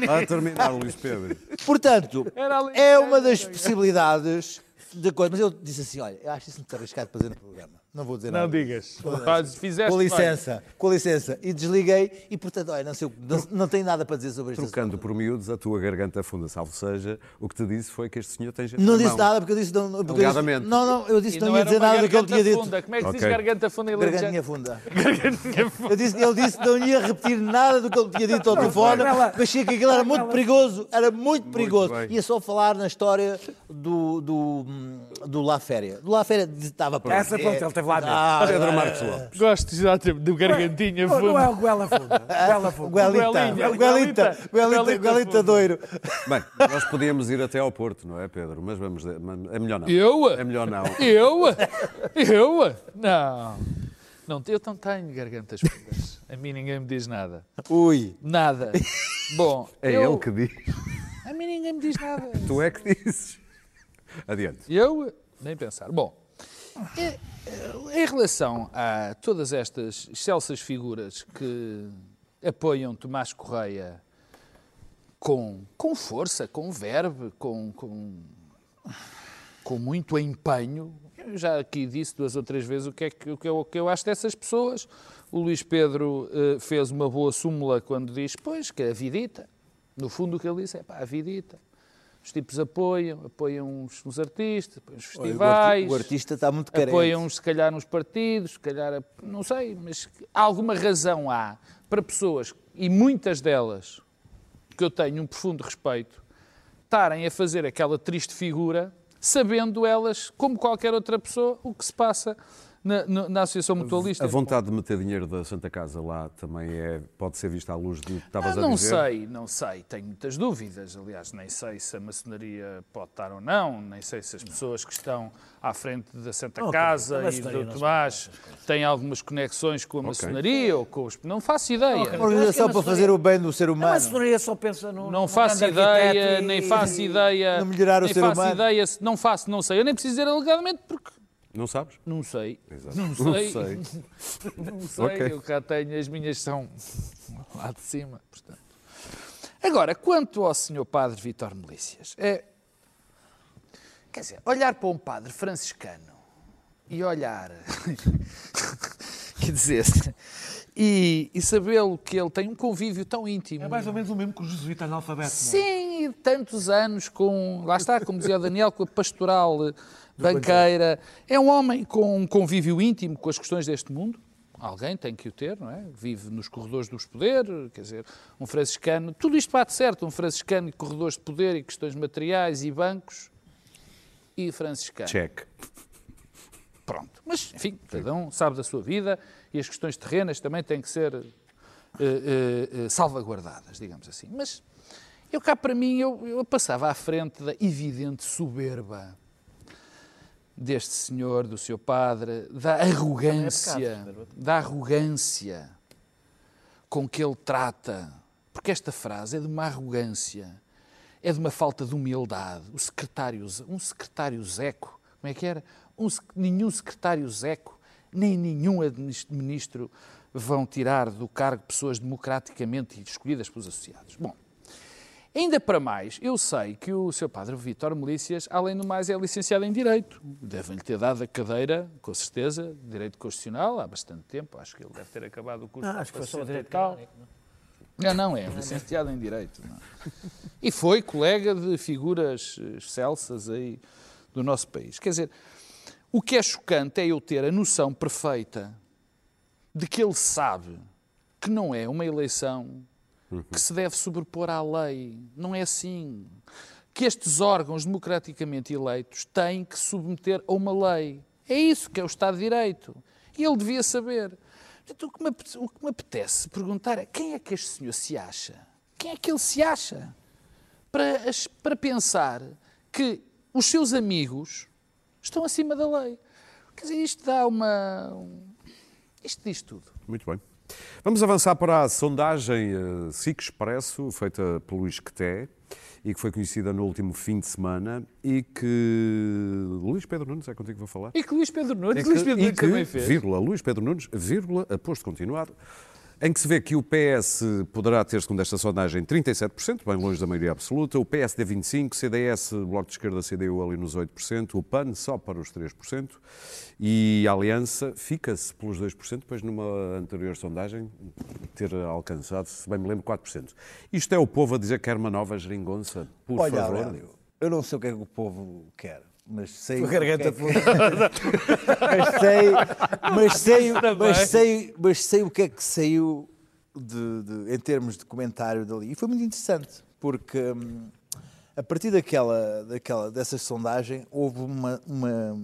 A terminar, Luís Pedro. Portanto, é uma das possibilidades de coisa. Mas eu disse assim: olha, eu acho isso muito arriscado para dizer no programa. Não vou dizer Não nada. digas. Faz- Fizeste Com bem. licença, com licença. E desliguei e, portanto, olha, não, sei, não, não tenho nada para dizer sobre isto. Trocando por miúdos, a tua garganta funda, salvo seja, o que te disse foi que este senhor tem gente Não disse mão. nada porque eu disse. Não, porque eu disse- Alegadamente. não, não, eu disse E que não, não ia dizer nada do que ele tinha dito. funda. Como é que se diz garganta funda em Gargantinha funda. Gargantinha funda. Eu disse, ele disse que não ia repetir nada do que ele tinha dito ao telefone, mas achei que aquilo era muito perigoso, era muito perigoso. bem. Ia só falar na história do, do, do La Féria. Do La Féria estava pronto. Essa, pronto, ele teve lá dentro. Ah, Pedro Marcos Lopes. Gosto exatamente do gargantinha Não, não é funda. o Goela Funda. Funda. Guelita, Guelita, Guelita, Guelita, funda. Doiro. Bem, nós podíamos ir até ao Porto, não é, Pedro? Mas vamos. É melhor não. Eu? É melhor não. Eu? Eu? Não. Não, eu não tenho gargantas fundas. A mim ninguém me diz nada. Ui. Nada. Bom, É eu- ele que diz. A mim ninguém me diz nada. Tu é que dizes. Adiante. Eu? Nem pensar. Bom, eh, eh, em relação a todas estas excelsas figuras que apoiam Tomás Correia com, com força, com verve, com, com, com muito empenho, eu já aqui disse duas ou três vezes o que é que, o que, eu, o que eu acho dessas pessoas. O Luís Pedro eh, fez uma boa súmula quando diz, pois, que a vidita. No fundo o que ele disse é, pá, a vidita. Os tipos apoiam, apoiam os, os artistas, apoiam os Olha, o arti- festivais. O artista está muito carente. Apoiam, se calhar, nos partidos, se calhar, não sei, mas alguma razão há para pessoas, e muitas delas, que eu tenho um profundo respeito, estarem a fazer aquela triste figura, sabendo elas, como qualquer outra pessoa, o que se passa na, na- na Associação Mutualista. A vontade de meter dinheiro da Santa Casa lá também é, pode ser vista à luz do que estavas Ah, a não dizer. sei, não sei, tenho muitas dúvidas. Aliás, nem sei se a maçonaria pode estar ou não, nem sei se as pessoas que estão à frente da Santa Casa a e do não Tomás têm algumas conexões com a maçonaria ou com os. Não faço ideia. Uma organização para fazer o bem do ser A humano. maçonaria só pensa no. Não faço ideia, e- nem faço ideia. no melhorar o nem ser faço humano. ideia, se- não faço, não sei. Eu nem preciso dizer alegadamente porque Não sabes? não sei. Exato. Não Não sei. sei. Não sei, Ok. eu cá tenho, as minhas são lá de cima. Portanto. Agora, quanto ao senhor padre Vítor Melícias, é, quer dizer, olhar para um padre franciscano e olhar, quer dizer, e, e sabê-lo que ele tem um convívio tão íntimo. É mais ou menos o mesmo que o jesuíta analfabeto. é? Sim, e tantos anos com, lá está, como dizia o Daniel, com a pastoral banqueira. É um homem com um convívio íntimo com as questões deste mundo. Alguém tem que o ter, não é? Vive nos corredores dos poderes, quer dizer, um franciscano. Tudo isto bate certo, um franciscano e corredores de poder e questões materiais e bancos e franciscano. Check. Pronto. Mas, enfim, cada um sabe da sua vida e as questões terrenas também têm que ser eh, eh, eh, salvaguardadas, digamos assim. Mas eu cá para mim, eu, eu passava à frente da evidente soberba deste senhor, do seu padre, da arrogância, da arrogância com que ele trata, porque esta frase é de uma arrogância, é de uma falta de humildade. O secretário, um secretário Zeco, como é que era? Um nenhum secretário Zeco, nem nenhum ministro vão tirar do cargo pessoas democraticamente escolhidas pelos associados. Bom, Ainda para mais, eu sei que o seu padre Vítor Melícias, além do mais, é licenciado em Direito. Devem-lhe ter dado a cadeira, com certeza, de Direito Constitucional, há bastante tempo. Acho que ele deve ter acabado o curso. Ah, acho que foi só o 60 direito tal. Não, não, é licenciado em Direito. não. E foi colega de figuras eh, excelsas aí do nosso país. Quer dizer, o que é chocante é eu ter a noção perfeita de que ele sabe que não é uma eleição que se deve sobrepor à lei. Não é assim. Que estes órgãos democraticamente eleitos têm que submeter a uma lei. É isso que é o Estado de Direito. E ele devia saber. Portanto, o, que me, o que me apetece perguntar é quem é que este senhor se acha? Quem é que ele se acha? Para, para pensar que os seus amigos estão acima da lei. Quer dizer, isto dá uma. um- Isto diz tudo. Muito bem. Vamos avançar para a sondagem SIC Expresso, feita pelo Isqueté, e que foi conhecida no último fim de semana, e que Luís Pedro Nunes, é contigo que vou falar. E que Luís Pedro Nunes, É que Luís Pedro e Nunes que, também fez. vírgula, Luís Pedro Nunes, vírgula, aposto continuado, em que se vê que o PS poderá ter, segundo esta sondagem, 37%, bem longe da maioria absoluta, o PSD 25%, CDS, Bloco de Esquerda, CDU ali nos 8%, o PAN só para os 3%, e a Aliança fica-se pelos 2%, depois numa anterior sondagem ter alcançado, se bem me lembro, 4%. Isto é o povo a dizer que quer uma nova geringonça, por Olha, favor. Aurélio, eu não sei o que é que o povo quer, mas sei. A garganta que é que- mas sei, mas sei, mas sei, mas sei o que é que saiu de- de- em termos de comentário dali. E foi muito interessante, porque hum, a partir daquela, daquela, dessa sondagem houve uma, uma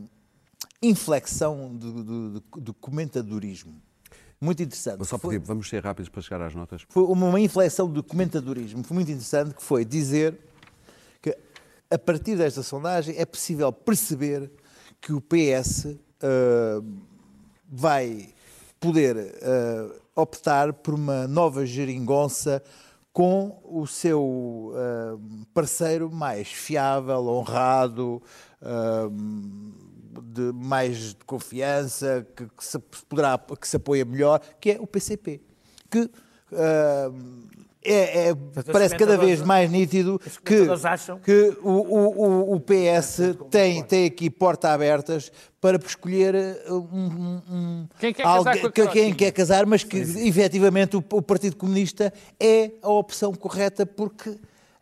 inflexão do, do- do- do comentadorismo. Muito interessante. Vou só Foi- pedir, vamos ser rápidos para chegar às notas. foi uma, uma inflexão do comentadorismo. Foi muito interessante que foi dizer a partir desta sondagem é possível perceber que o PS ah, vai poder ah, optar por uma nova geringonça com o seu ah, parceiro mais fiável, honrado, de mais de confiança, que, que se poderá, que se apoia melhor, que é o PCP. Que é, é- parece cada vez mais nítido que, que o, o- o- o PS tem, tem aqui porta abertas para escolher uh, um, um- Quem quer casar alguém- quem quer casar, mas que efetivamente o, o Partido Comunista é a opção correta porque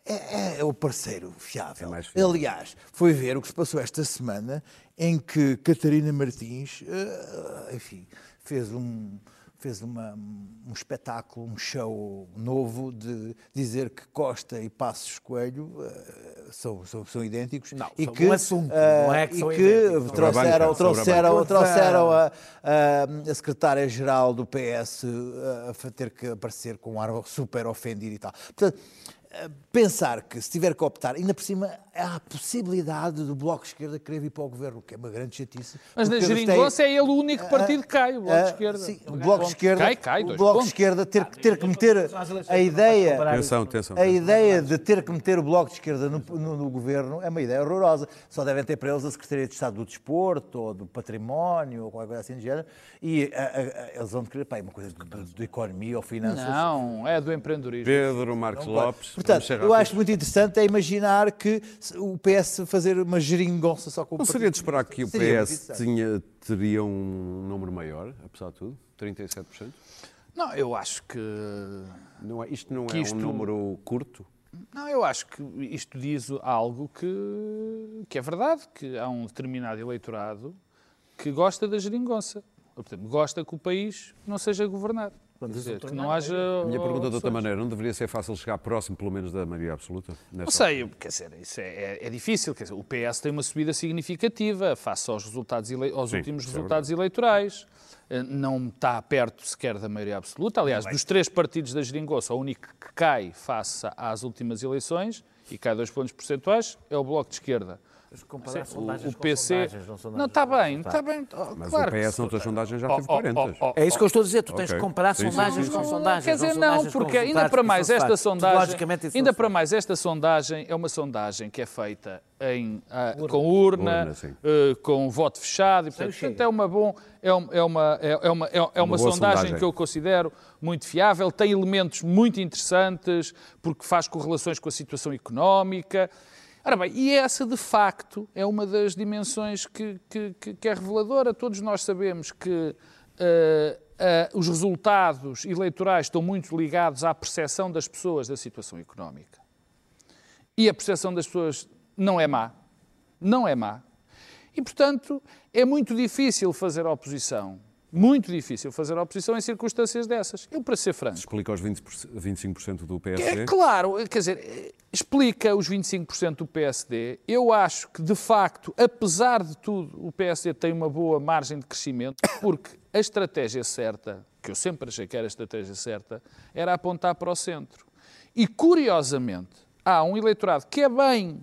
é, é o parceiro fiável. mais fiável. Aliás, foi ver o que se passou esta semana em que Catarina Martins, eh, enfim, fez um fez uma- um espetáculo, um show novo de dizer que Costa e Passos Coelho eh, são, são, são idênticos Não, e que, um assunto, eh, não é que e que a trouxeram, trouxeram, trouxeram a, a, a secretária-geral do PS a, a ter que aparecer com um ar super ofendido e tal. Portanto, eh, pensar que se tiver que optar, ainda por cima há a possibilidade do Bloco de Esquerda querer vir para o governo, o que é uma grande chatice. Mas na geringonça têm- é ele o único partido que cai, o Bloco de ah, Esquerda. Sim, o Bloco de Esquerda, Cai, cai, o dois Bloco de. Esquerda ter, que- ter que meter a ideia, Atenção, atenção. a ideia de ter que meter o Bloco de Esquerda no, no- no governo é uma ideia horrorosa. Só devem ter para eles a Secretaria de Estado do Desporto ou do Património ou qualquer coisa assim de género. E ah, ah, ah, eles vão querer pá, uma coisa de, de- de economia ou finanças. Não, é do empreendedorismo. Pedro Marcos. Lopes. Portanto, eu acho muito interessante é imaginar que o PS fazer uma geringonça só com o Não seria de esperar que o PS tinha, teria um número maior, apesar de tudo? 37%? Não, eu acho que. Não é, isto não é isto- um número curto? Não, eu acho que isto diz algo que, que é verdade, que há um determinado eleitorado que gosta da geringonça. Ou, portanto, gosta que o país não seja governado. Dizer, que não haja. A minha pergunta de outra maneira, não deveria ser fácil chegar próximo, pelo menos, da maioria absoluta? Não sei, quer dizer, isso é, é- é difícil. Quer dizer, o PS tem uma subida significativa face aos, resultados ele- aos Sim, últimos é resultados eleitorais. Eh, Não está perto sequer da maioria absoluta. Aliás, dos três partidos da Geringonça, o único que cai face às últimas eleições, e cai dois pontos percentuais, é o Bloco de Esquerda. Comparar Sim, sondagens o com PC. sondagens, não sondagens Não, está bem, está bem. oh, Mas claro o que PS, sondagem, já Oh, teve oh, 40. oh, oh, É isso que eu estou a dizer, tu tens de comparar Sim, sim, sondagens sim, com sondagens. Quer dizer, não sondagens porque ainda para que mais esta sondagem, isso ainda para mais esta sondagem é uma sondagem que é feita em, ah, com urna, Urna, eh, com voto fechado, e, portanto, chega. portanto, é uma bom, é, um- é uma é, é uma é, é uma sondagem, sondagem. que eu considero muito fiável, tem elementos muito interessantes porque faz correlações com a situação económica. Ora bem, e essa de facto é uma das dimensões que, que, que- é reveladora. Todos nós sabemos que eh, eh, os resultados eleitorais estão muito ligados à percepção das pessoas da situação económica. E a percepção das pessoas não é má. Não é má. E, portanto, é muito difícil fazer oposição. Muito difícil fazer oposição em circunstâncias dessas. Eu, para ser franco, Explica aos 20, 25% do é PSD. claro, quer dizer, explica os 25% do PSD. Eu acho que, de facto, apesar de tudo, o PSD tem uma boa margem de crescimento, porque a estratégia certa, que eu sempre achei que era a estratégia certa, era apontar para o centro. E, curiosamente, há um eleitorado que é bem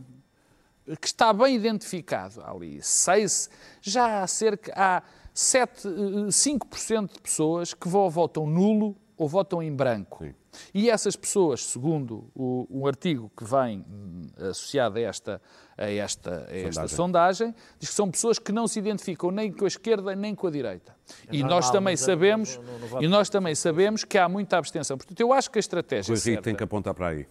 que está bem identificado ali, seis, já há cerca, há 7, eh, 5% de pessoas que votam nulo ou votam em branco. E essas pessoas, segundo o, um artigo que vem hum, associado a esta, a esta, a esta sondagem. diz que são pessoas que não se identificam nem com a esquerda nem com a direita. e normal, nós também eu- sabemos, no- no- no voto e nós também sabemos que há muita abstenção. Portanto, eu acho que a estratégia O Henrique certa tem que apontar para aí.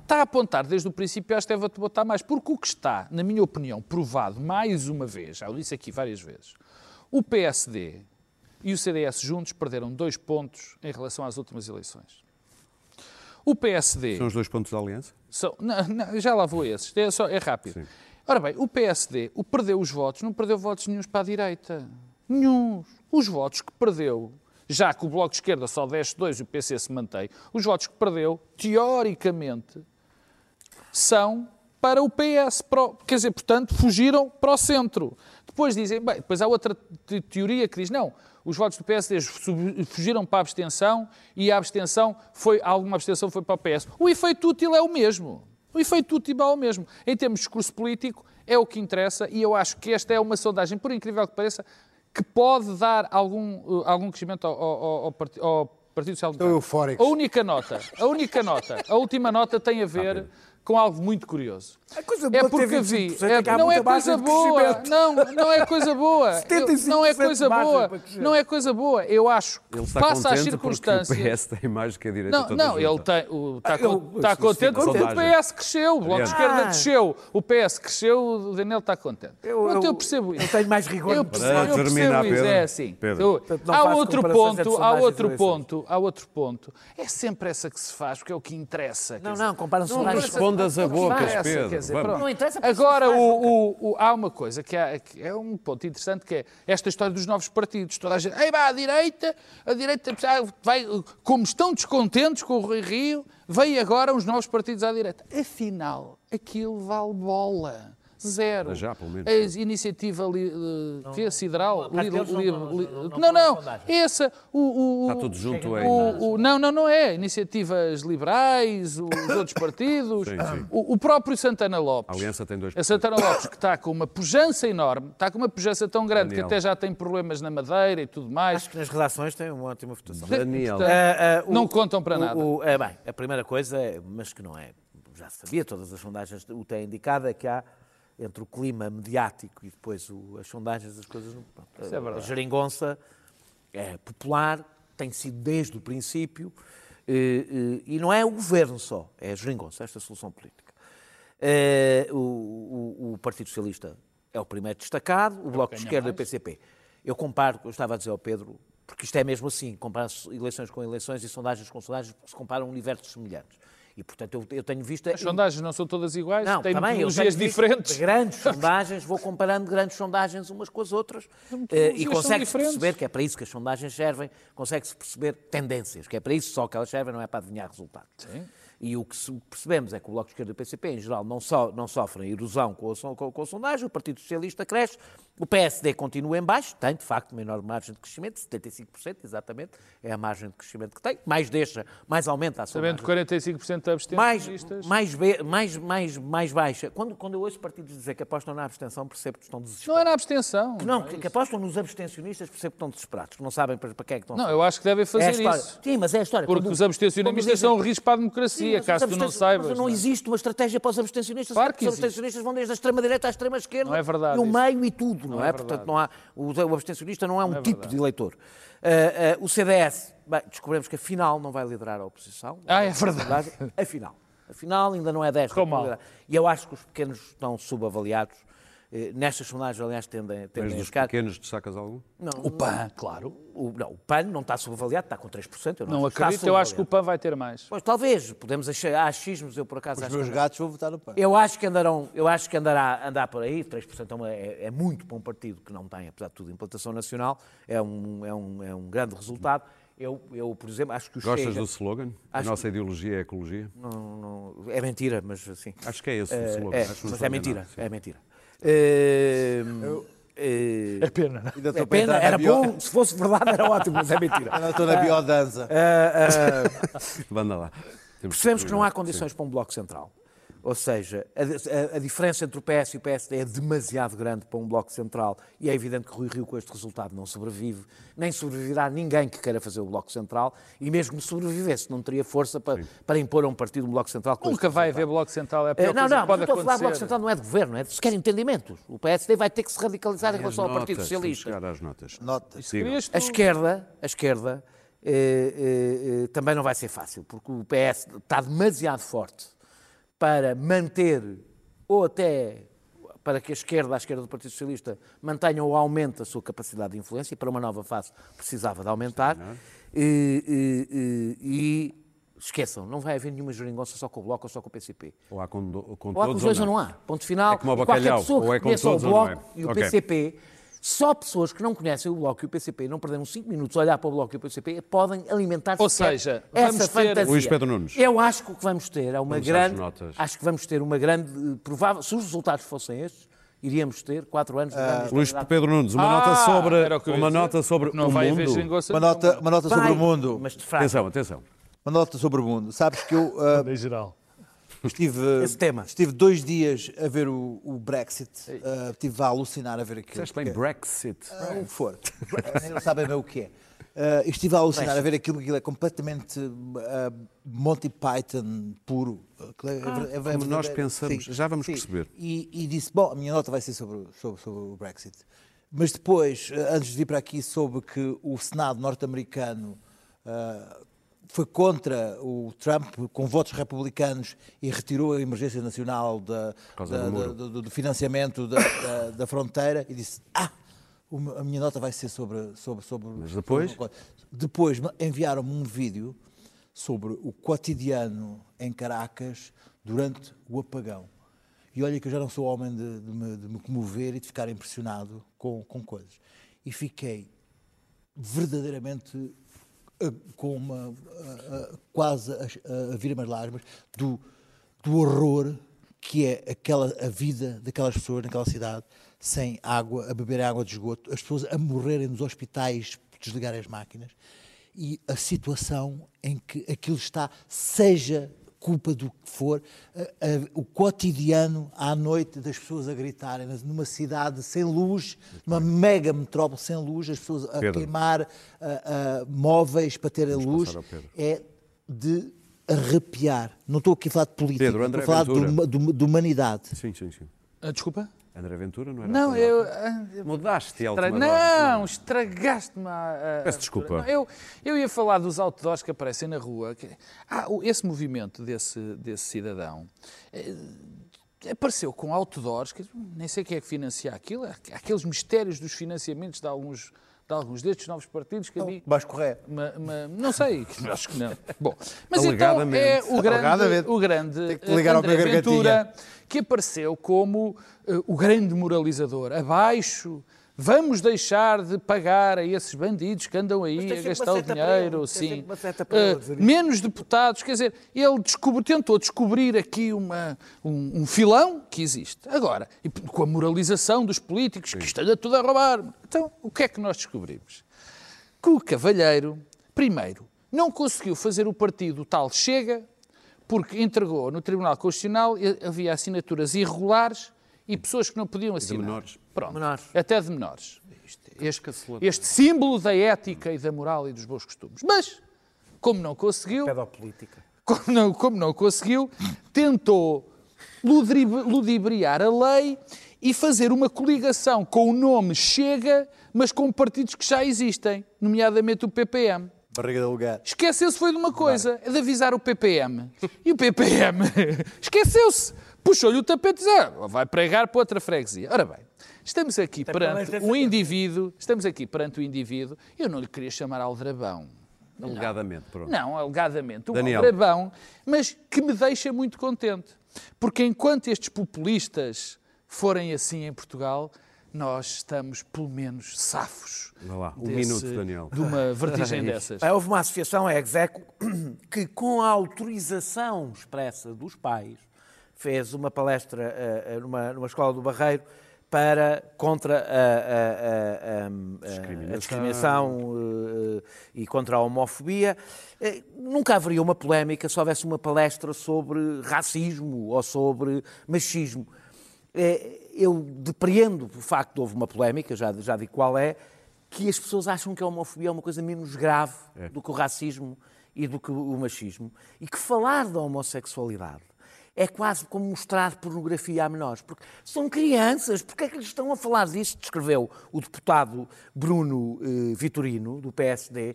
está a apontar desde o princípio, esta é vou-te botar mais, porque o que está, na minha opinião, provado mais uma vez, já o disse aqui várias vezes, o PSD e o CDS juntos perderam dois pontos em relação às últimas eleições. O PSD... São os dois pontos da aliança? São- não, não, já lá vou esses, é, só, é rápido. Ora bem, o PSD o perdeu os votos, não perdeu votos nenhums para a direita. Nenhum. Os votos que perdeu, já que o Bloco de Esquerda só desce dois e o PC se mantém, os votos que perdeu, teoricamente, são para o PS. para o- quer dizer, portanto, fugiram para o centro. Depois dizem, bem, depois há outra te- teoria que diz, não, os votos do PSD fugiram para a abstenção e a abstenção foi, alguma abstenção foi para o PS. O efeito útil é o mesmo. O efeito útil é o mesmo. Em termos de discurso político, é o que interessa e eu acho que esta é uma sondagem, por incrível que pareça, que pode dar algum, eh, algum crescimento ao, ao- ao ao Partido Social Democrático. eufóricos. A única nota, a única nota, a última nota tem a ver com algo muito curioso. A coisa É boa de ter porque vi, 25% é- é não é coisa boa, não, não é coisa boa, Eu- 75% não é coisa boa, não é coisa boa. Eu acho que Ele está face às porque o circunstâncias. PS tem mais do que a direita Não, não, ele tem, o, está, Ah, eu- está eu contente porque o. PS cresceu, o Bloco de. Esquerda Ah. desceu, o PS cresceu, o Daniel está contente. Eu- Pronto, eu- eu percebo isso. eu tenho mais rigor Eu percebo, Para eu terminar, percebo isso, Pedro. é assim. Pedro. Portanto, há outro entre ponto, há outro ponto, há outro ponto. É sempre essa que se faz, porque é o que interessa. Não, não, comparam-se Respondas a bocas, interessa, Pedro. quer dizer, Vamos. pronto. Não interessa porque Agora, se faz, o- o- o- há uma coisa que é, que é um ponto interessante, que é esta história dos novos partidos. Toda a gente, Ei, pá, a direita, a direita vai, como estão descontentes com o Rui Rio, veio agora uns novos partidos à direita. Afinal, aquilo vale bola. Zero. Para já, pelo menos. A iniciativa li, eh, que é sideral. não- li- não- li- não- não não. Essa, o, o, Está tudo junto aí. o- o- não, não, não é. Iniciativas liberais, os outros partidos, Sim, sim. O, o próprio Santana Lopes. A Aliança tem dois A Santana Lopes, que está com uma pujança enorme, está com uma pujança tão grande Daniel. que até já tem problemas na Madeira e tudo mais. Acho que nas redações tem uma ótima votação. Daniel. Ah, o- Não contam para o- nada. o- é, bem, a primeira coisa, é, mas que não é, já se sabia, todas as sondagens o têm indicado, é que há entre o clima mediático e depois o- as sondagens, as coisas. não- pronto, Isso é a- verdade. A geringonça é popular, tem sido desde o princípio, eh, eh, e não é o governo só, é a geringonça, esta solução política. Eh, o, o- o Partido Socialista é o primeiro destacado, o Bloco de Esquerda e o. PCP. Eu comparo, eu estava a dizer ao Pedro, porque isto é mesmo assim, comparar-se eleições com eleições e sondagens com sondagens, porque se comparam universos semelhantes. E, portanto, eu, eu tenho visto... As sondagens não são todas iguais, Não, têm também, eu metodologias diferentes. Grandes sondagens, vou comparando grandes sondagens umas com as outras eh, e consegue-se perceber que é para isso que as sondagens servem, consegue-se perceber tendências, que é para isso só que elas servem, não é para adivinhar resultados. E o que percebemos é que o Bloco de Esquerda e o PCP, em geral, não, só, não sofrem erosão com a, com, com a sondagem, o Partido Socialista cresce, o PSD continua em baixo, tem, de facto, uma enorme margem de crescimento, 75%, exatamente, é a margem de crescimento que tem, mais deixa, mais aumenta a Sabendo sondagem que 45% de mais, abstencionistas. mais, be- mais, mais, mais baixa. Quando, quando eu ouço partidos dizer que apostam na abstenção, percebo que estão Não desesperados. é na abstenção. Não, é que, que apostam nos abstencionistas, percebo que estão desesperados, que não sabem para, para quem é que estão Não, eu acho que devem É fazer história. isso. Sim, mas é a história. Porque Quando- os abstencionistas são um risco para a Sim, democracia, mas caso tu não saibas. Mas não não é? existe uma estratégia para os abstencionistas. Claro que os abstencionistas vão desde a extrema-direita à extrema-esquerda. Não é verdade E o meio e tudo, não, Não é? é Portanto, não há, o, o abstencionista não é um é tipo verdade. de eleitor. Ah, ah, o CDS, bem, descobrimos que afinal não vai liderar a oposição. Ah, é verdade. Afinal. Afinal, ainda não é desta. Correu mal. probabilidade. E eu acho que os pequenos estão subavaliados. Eh, Nestas sondagens, aliás, tendem, Mas tendem a dos ficar. pequenos destacas algum? Não, O PAN, claro. o, não, o PAN não está subavaliado, está com 3%. Eu não, Não acredito, eu acho que o. PAN vai ter mais. Pois talvez, podemos achar, há achismos, eu por acaso Os acho meus que gatos vão votar no PAN. eu acho que andarão, eu acho que andará andar por aí, 3% é, uma- é, é muito para um partido que não tem, apesar de tudo, implantação nacional, é um, é um, é um grande resultado. Eu, eu, por exemplo, acho que o Gostas Chega, do slogan? A Acho nossa ideologia é a ecologia? não, não- é mentira, mas assim. Acho que é esse o É, slogan. é, não mas é mentira, sim. é mentira. Eh, eh, É pena, é pena, era bio- bom, se fosse verdade era ótimo, mas é mentira. Ainda estou na biodança. Ah, ah, Banda lá. Percebemos que não há Sim. condições para um bloco central. Ou seja, a, a- a diferença entre o PS e o PSD é demasiado grande para um Bloco Central e é evidente que Rui Rio com este resultado não sobrevive, nem sobreviverá ninguém que queira fazer o Bloco Central e mesmo que sobrevivesse não teria força para, para impor a um partido um Bloco Central com Nunca vai haver Bloco Central, é a Eh, pior Não, coisa não, que pode estou a falar Bloco. Central não é de governo, é de sequer entendimentos. O PSD vai ter que se radicalizar em relação ao Partido Notas, Socialista. chegar às notas. Notas. A esquerda, a esquerda eh, eh, também não vai ser fácil, porque o PS está demasiado forte para manter, ou até para que a esquerda, a esquerda do Partido Socialista, mantenha ou aumente a sua capacidade de influência, e para uma nova fase precisava de aumentar. E, e- e- esqueçam, não vai haver nenhuma geringonça só com o Bloco ou só com o PCP. Ou há com, com Ou há com os dois ou não há. Ponto final. É como o E qualquer bacalhau, pessoa que ou é com todos o ou não Bloco é. e o Ok. PCP, só pessoas que não conhecem o Bloco e o PCP, não perderam 5 minutos a olhar para o Bloco e o PCP, podem alimentar-se Ou sequer seja, essa vamos ter- fantasia. Luís Pedro Nunes. Eu acho que o que vamos ter é uma Vamos grande... notas. Acho que vamos ter uma grande... eh, Provável, se os resultados fossem estes, iríamos ter 4 anos de grande Ah, Luís. Pedro Nunes, uma Ah, nota sobre, uma dizer. nota sobre Não o mundo. Uma nota, uma nota sobre Vai, o mundo. Mas de fraco. Atenção, atenção. Uma nota sobre o mundo. Sabes que eu ah, Em geral. Estive, Esse tema. estive dois dias a ver o, o Brexit. Ah, estive a alucinar a ver aquilo. Disseste bem Porque- Brexit. Ah, o que for. Não sabem bem o que é. Ah, estive a alucinar a ver aquilo, aquilo é completamente ah, Monty Python puro. É- é ver- é como nós pensamos. Já vamos perceber. E, e disse, bom, a minha nota vai ser sobre, sobre, sobre o Brexit. Mas depois, ah, antes de vir para aqui, soube que o Senado norte-americano ah, foi contra o Trump com votos republicanos e retirou a emergência nacional da, da- do do, do- financiamento da, da- da fronteira e disse: Ah, a minha nota vai ser sobre. sobre, sobre Mas depois? sobre uma coisa." Depois enviaram-me um vídeo sobre o cotidiano em Caracas durante o apagão. E olha que eu já não sou homem de, de me, de me comover e de ficar impressionado com, com coisas. E fiquei verdadeiramente com uma quase a, a vir as lágrimas do, do horror que é aquela a vida daquelas pessoas naquela cidade sem água, a beber água de esgoto, as pessoas a morrerem nos hospitais por desligarem as máquinas e a situação em que aquilo está, seja culpa do que for, a- a- o cotidiano à noite das pessoas a gritarem numa cidade sem luz, numa mega metrópole sem luz, as pessoas a Pedro. queimar móveis para terem luz, passar ao Pedro. é de arrepiar. Não estou aqui a falar de política, Pedro, estou a falar de, de de humanidade. Sim, sim, sim. Ah, desculpa? André Ventura não era Não, a tua eu. nota? ah, Mudaste a última. Não, estragaste-me a, a- Peço desculpa. Não, eu, eu ia falar dos outdoors que aparecem na rua. que- ah, esse movimento desse, desse cidadão eh, apareceu com outdoors, que nem sei quem é que financia aquilo, há aqueles mistérios dos financiamentos de alguns, de alguns destes novos partidos que a mim. Vais correr. Ma- ma- não sei, acho que não. Bom, mas então Alegadamente. é o grande, Alegadamente. o grande Tem que te ligar ao André. Ventura que apareceu como eh, o grande moralizador. Abaixo, vamos deixar de pagar a esses bandidos que andam aí a gastar o dinheiro. ele, Sim. isso. menos deputados, quer dizer, ele descobriu, tentou descobrir aqui uma, um, um filão que existe. Agora, e com a moralização dos políticos, que isto anda tudo a roubar. Então, o que é que nós descobrimos? que o Cavalheiro, primeiro, não conseguiu fazer o partido tal Chega, porque entregou no Tribunal Constitucional, e havia assinaturas irregulares e pessoas que não podiam assinar. menores. Pronto, Menores. até de menores. Este, este símbolo da ética e da moral e dos bons costumes. Mas, como não conseguiu, Pedopolítica. como não, como não conseguiu, tentou ludibriar a lei e fazer uma coligação com o nome Chega, mas com partidos que já existem, nomeadamente o PPM. Barriga de lugar. Esqueceu-se foi de uma coisa, é de avisar o PPM. E o PPM esqueceu-se. Puxou-lhe o tapete e disse, ah, vai pregar para outra freguesia. Ora bem, estamos aqui perante um indivíduo, estamos aqui perante um indivíduo, eu não lhe queria chamar aldrabão. Alegadamente, pronto. Não, alegadamente, um Daniel. aldrabão, mas que me deixa muito contente. Porque enquanto estes populistas forem assim em Portugal, nós estamos, pelo menos, safos. Vá lá, um desse- minuto, Daniel. De uma vertigem dessas. Ah, Houve uma associação, a Execo, que com a autorização expressa dos pais, fez uma palestra ah, numa, numa escola do Barreiro para, contra a, a- a- a- a- discriminação eh, e contra a homofobia. Nunca haveria uma polémica se houvesse uma palestra sobre racismo ou sobre machismo. Eu depreendo o facto de houve uma polémica, já, já digo qual é, que as pessoas acham que a homofobia é uma coisa menos grave do que o racismo e do que o machismo. E que falar da homossexualidade é quase como mostrar pornografia a menores. Porque são crianças, porque é que lhes estão a falar disso? Descreveu o deputado Bruno eh, Vitorino, do PSD,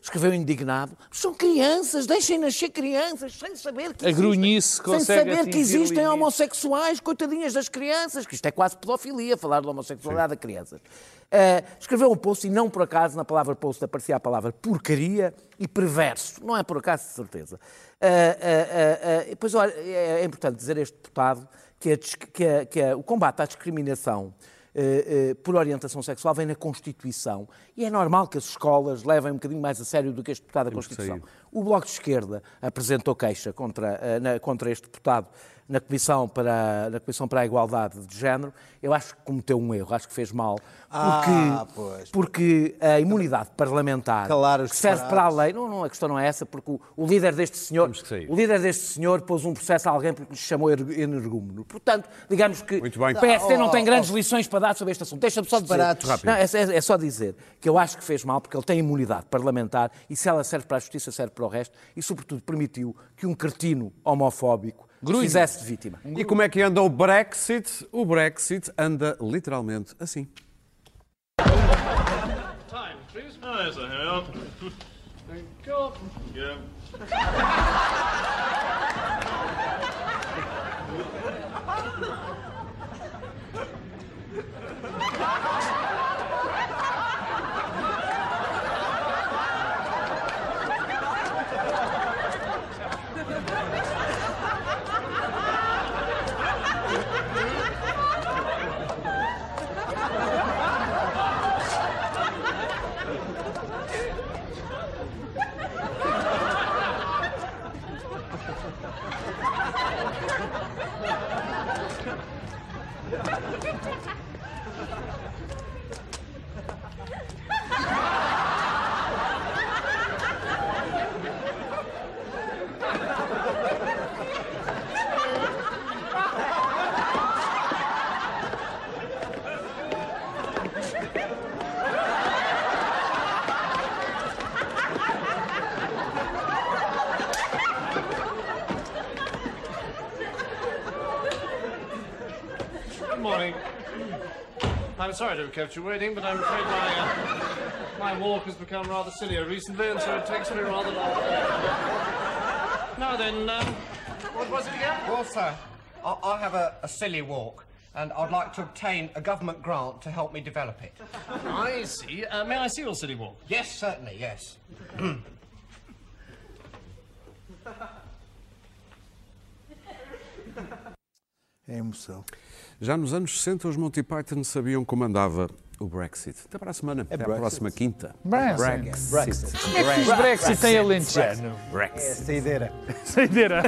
escreveu indignado. São crianças, deixem nascer crianças, sem saber que existem- sem saber que existem homossexuais, coitadinhas das crianças, que isto é quase pedofilia, falar da homossexualidade a crianças. Eh, escreveu um post e não por acaso na palavra post aparecia a palavra porcaria e perverso. Não é por acaso, de certeza. Eh, eh, pois olha, é, é importante dizer a este deputado que, a que a- que a- o combate à discriminação por orientação sexual vem na Constituição. E é normal que as escolas levem um bocadinho mais a sério do que este deputado da Constituição. O Bloco de Esquerda apresentou queixa contra, eh, na- contra este deputado na Comissão, para, na Comissão para a Igualdade de Género. Eu acho que cometeu um erro, acho que fez mal. Porque, Ah, pois. porque a imunidade parlamentar que serve para a lei, não, não, a questão não é essa, porque o, o líder deste senhor, o líder deste senhor pôs um processo a alguém porque lhe chamou er- energúmeno. Portanto, digamos que Muito bem. o PSD não tem Oh, grandes lições para dar sobre este assunto. Deixa-me só dizer. Não, é, é- é só dizer que eu acho que fez mal porque ele tem imunidade parlamentar e se ela serve para a justiça, serve para o resto e, sobretudo, permitiu que um cretino homofóbico Grunho. fizesse de vítima. E como é que anda o Brexit? O Brexit anda literalmente assim. Time, please. Oh, there's a help. Thank you. Yeah. I'm sorry to have kept you waiting, but I'm afraid my uh, my walk has become rather sillier recently, and so it takes me rather long. Now then, um, what was it again? Well, sir, I, I have a, a silly walk, and I'd like to obtain a government grant to help me develop it. I see. Uh, may I see your city walk? Yes, certainly, yes. É emoção. Já nos anos 60, os Monty Python sabiam como andava o Brexit. Até para a semana. Até à Brexit. próxima quinta. Brexit. Brexit. Como é que os Brexit têm alentejano? É saideira. Saideira.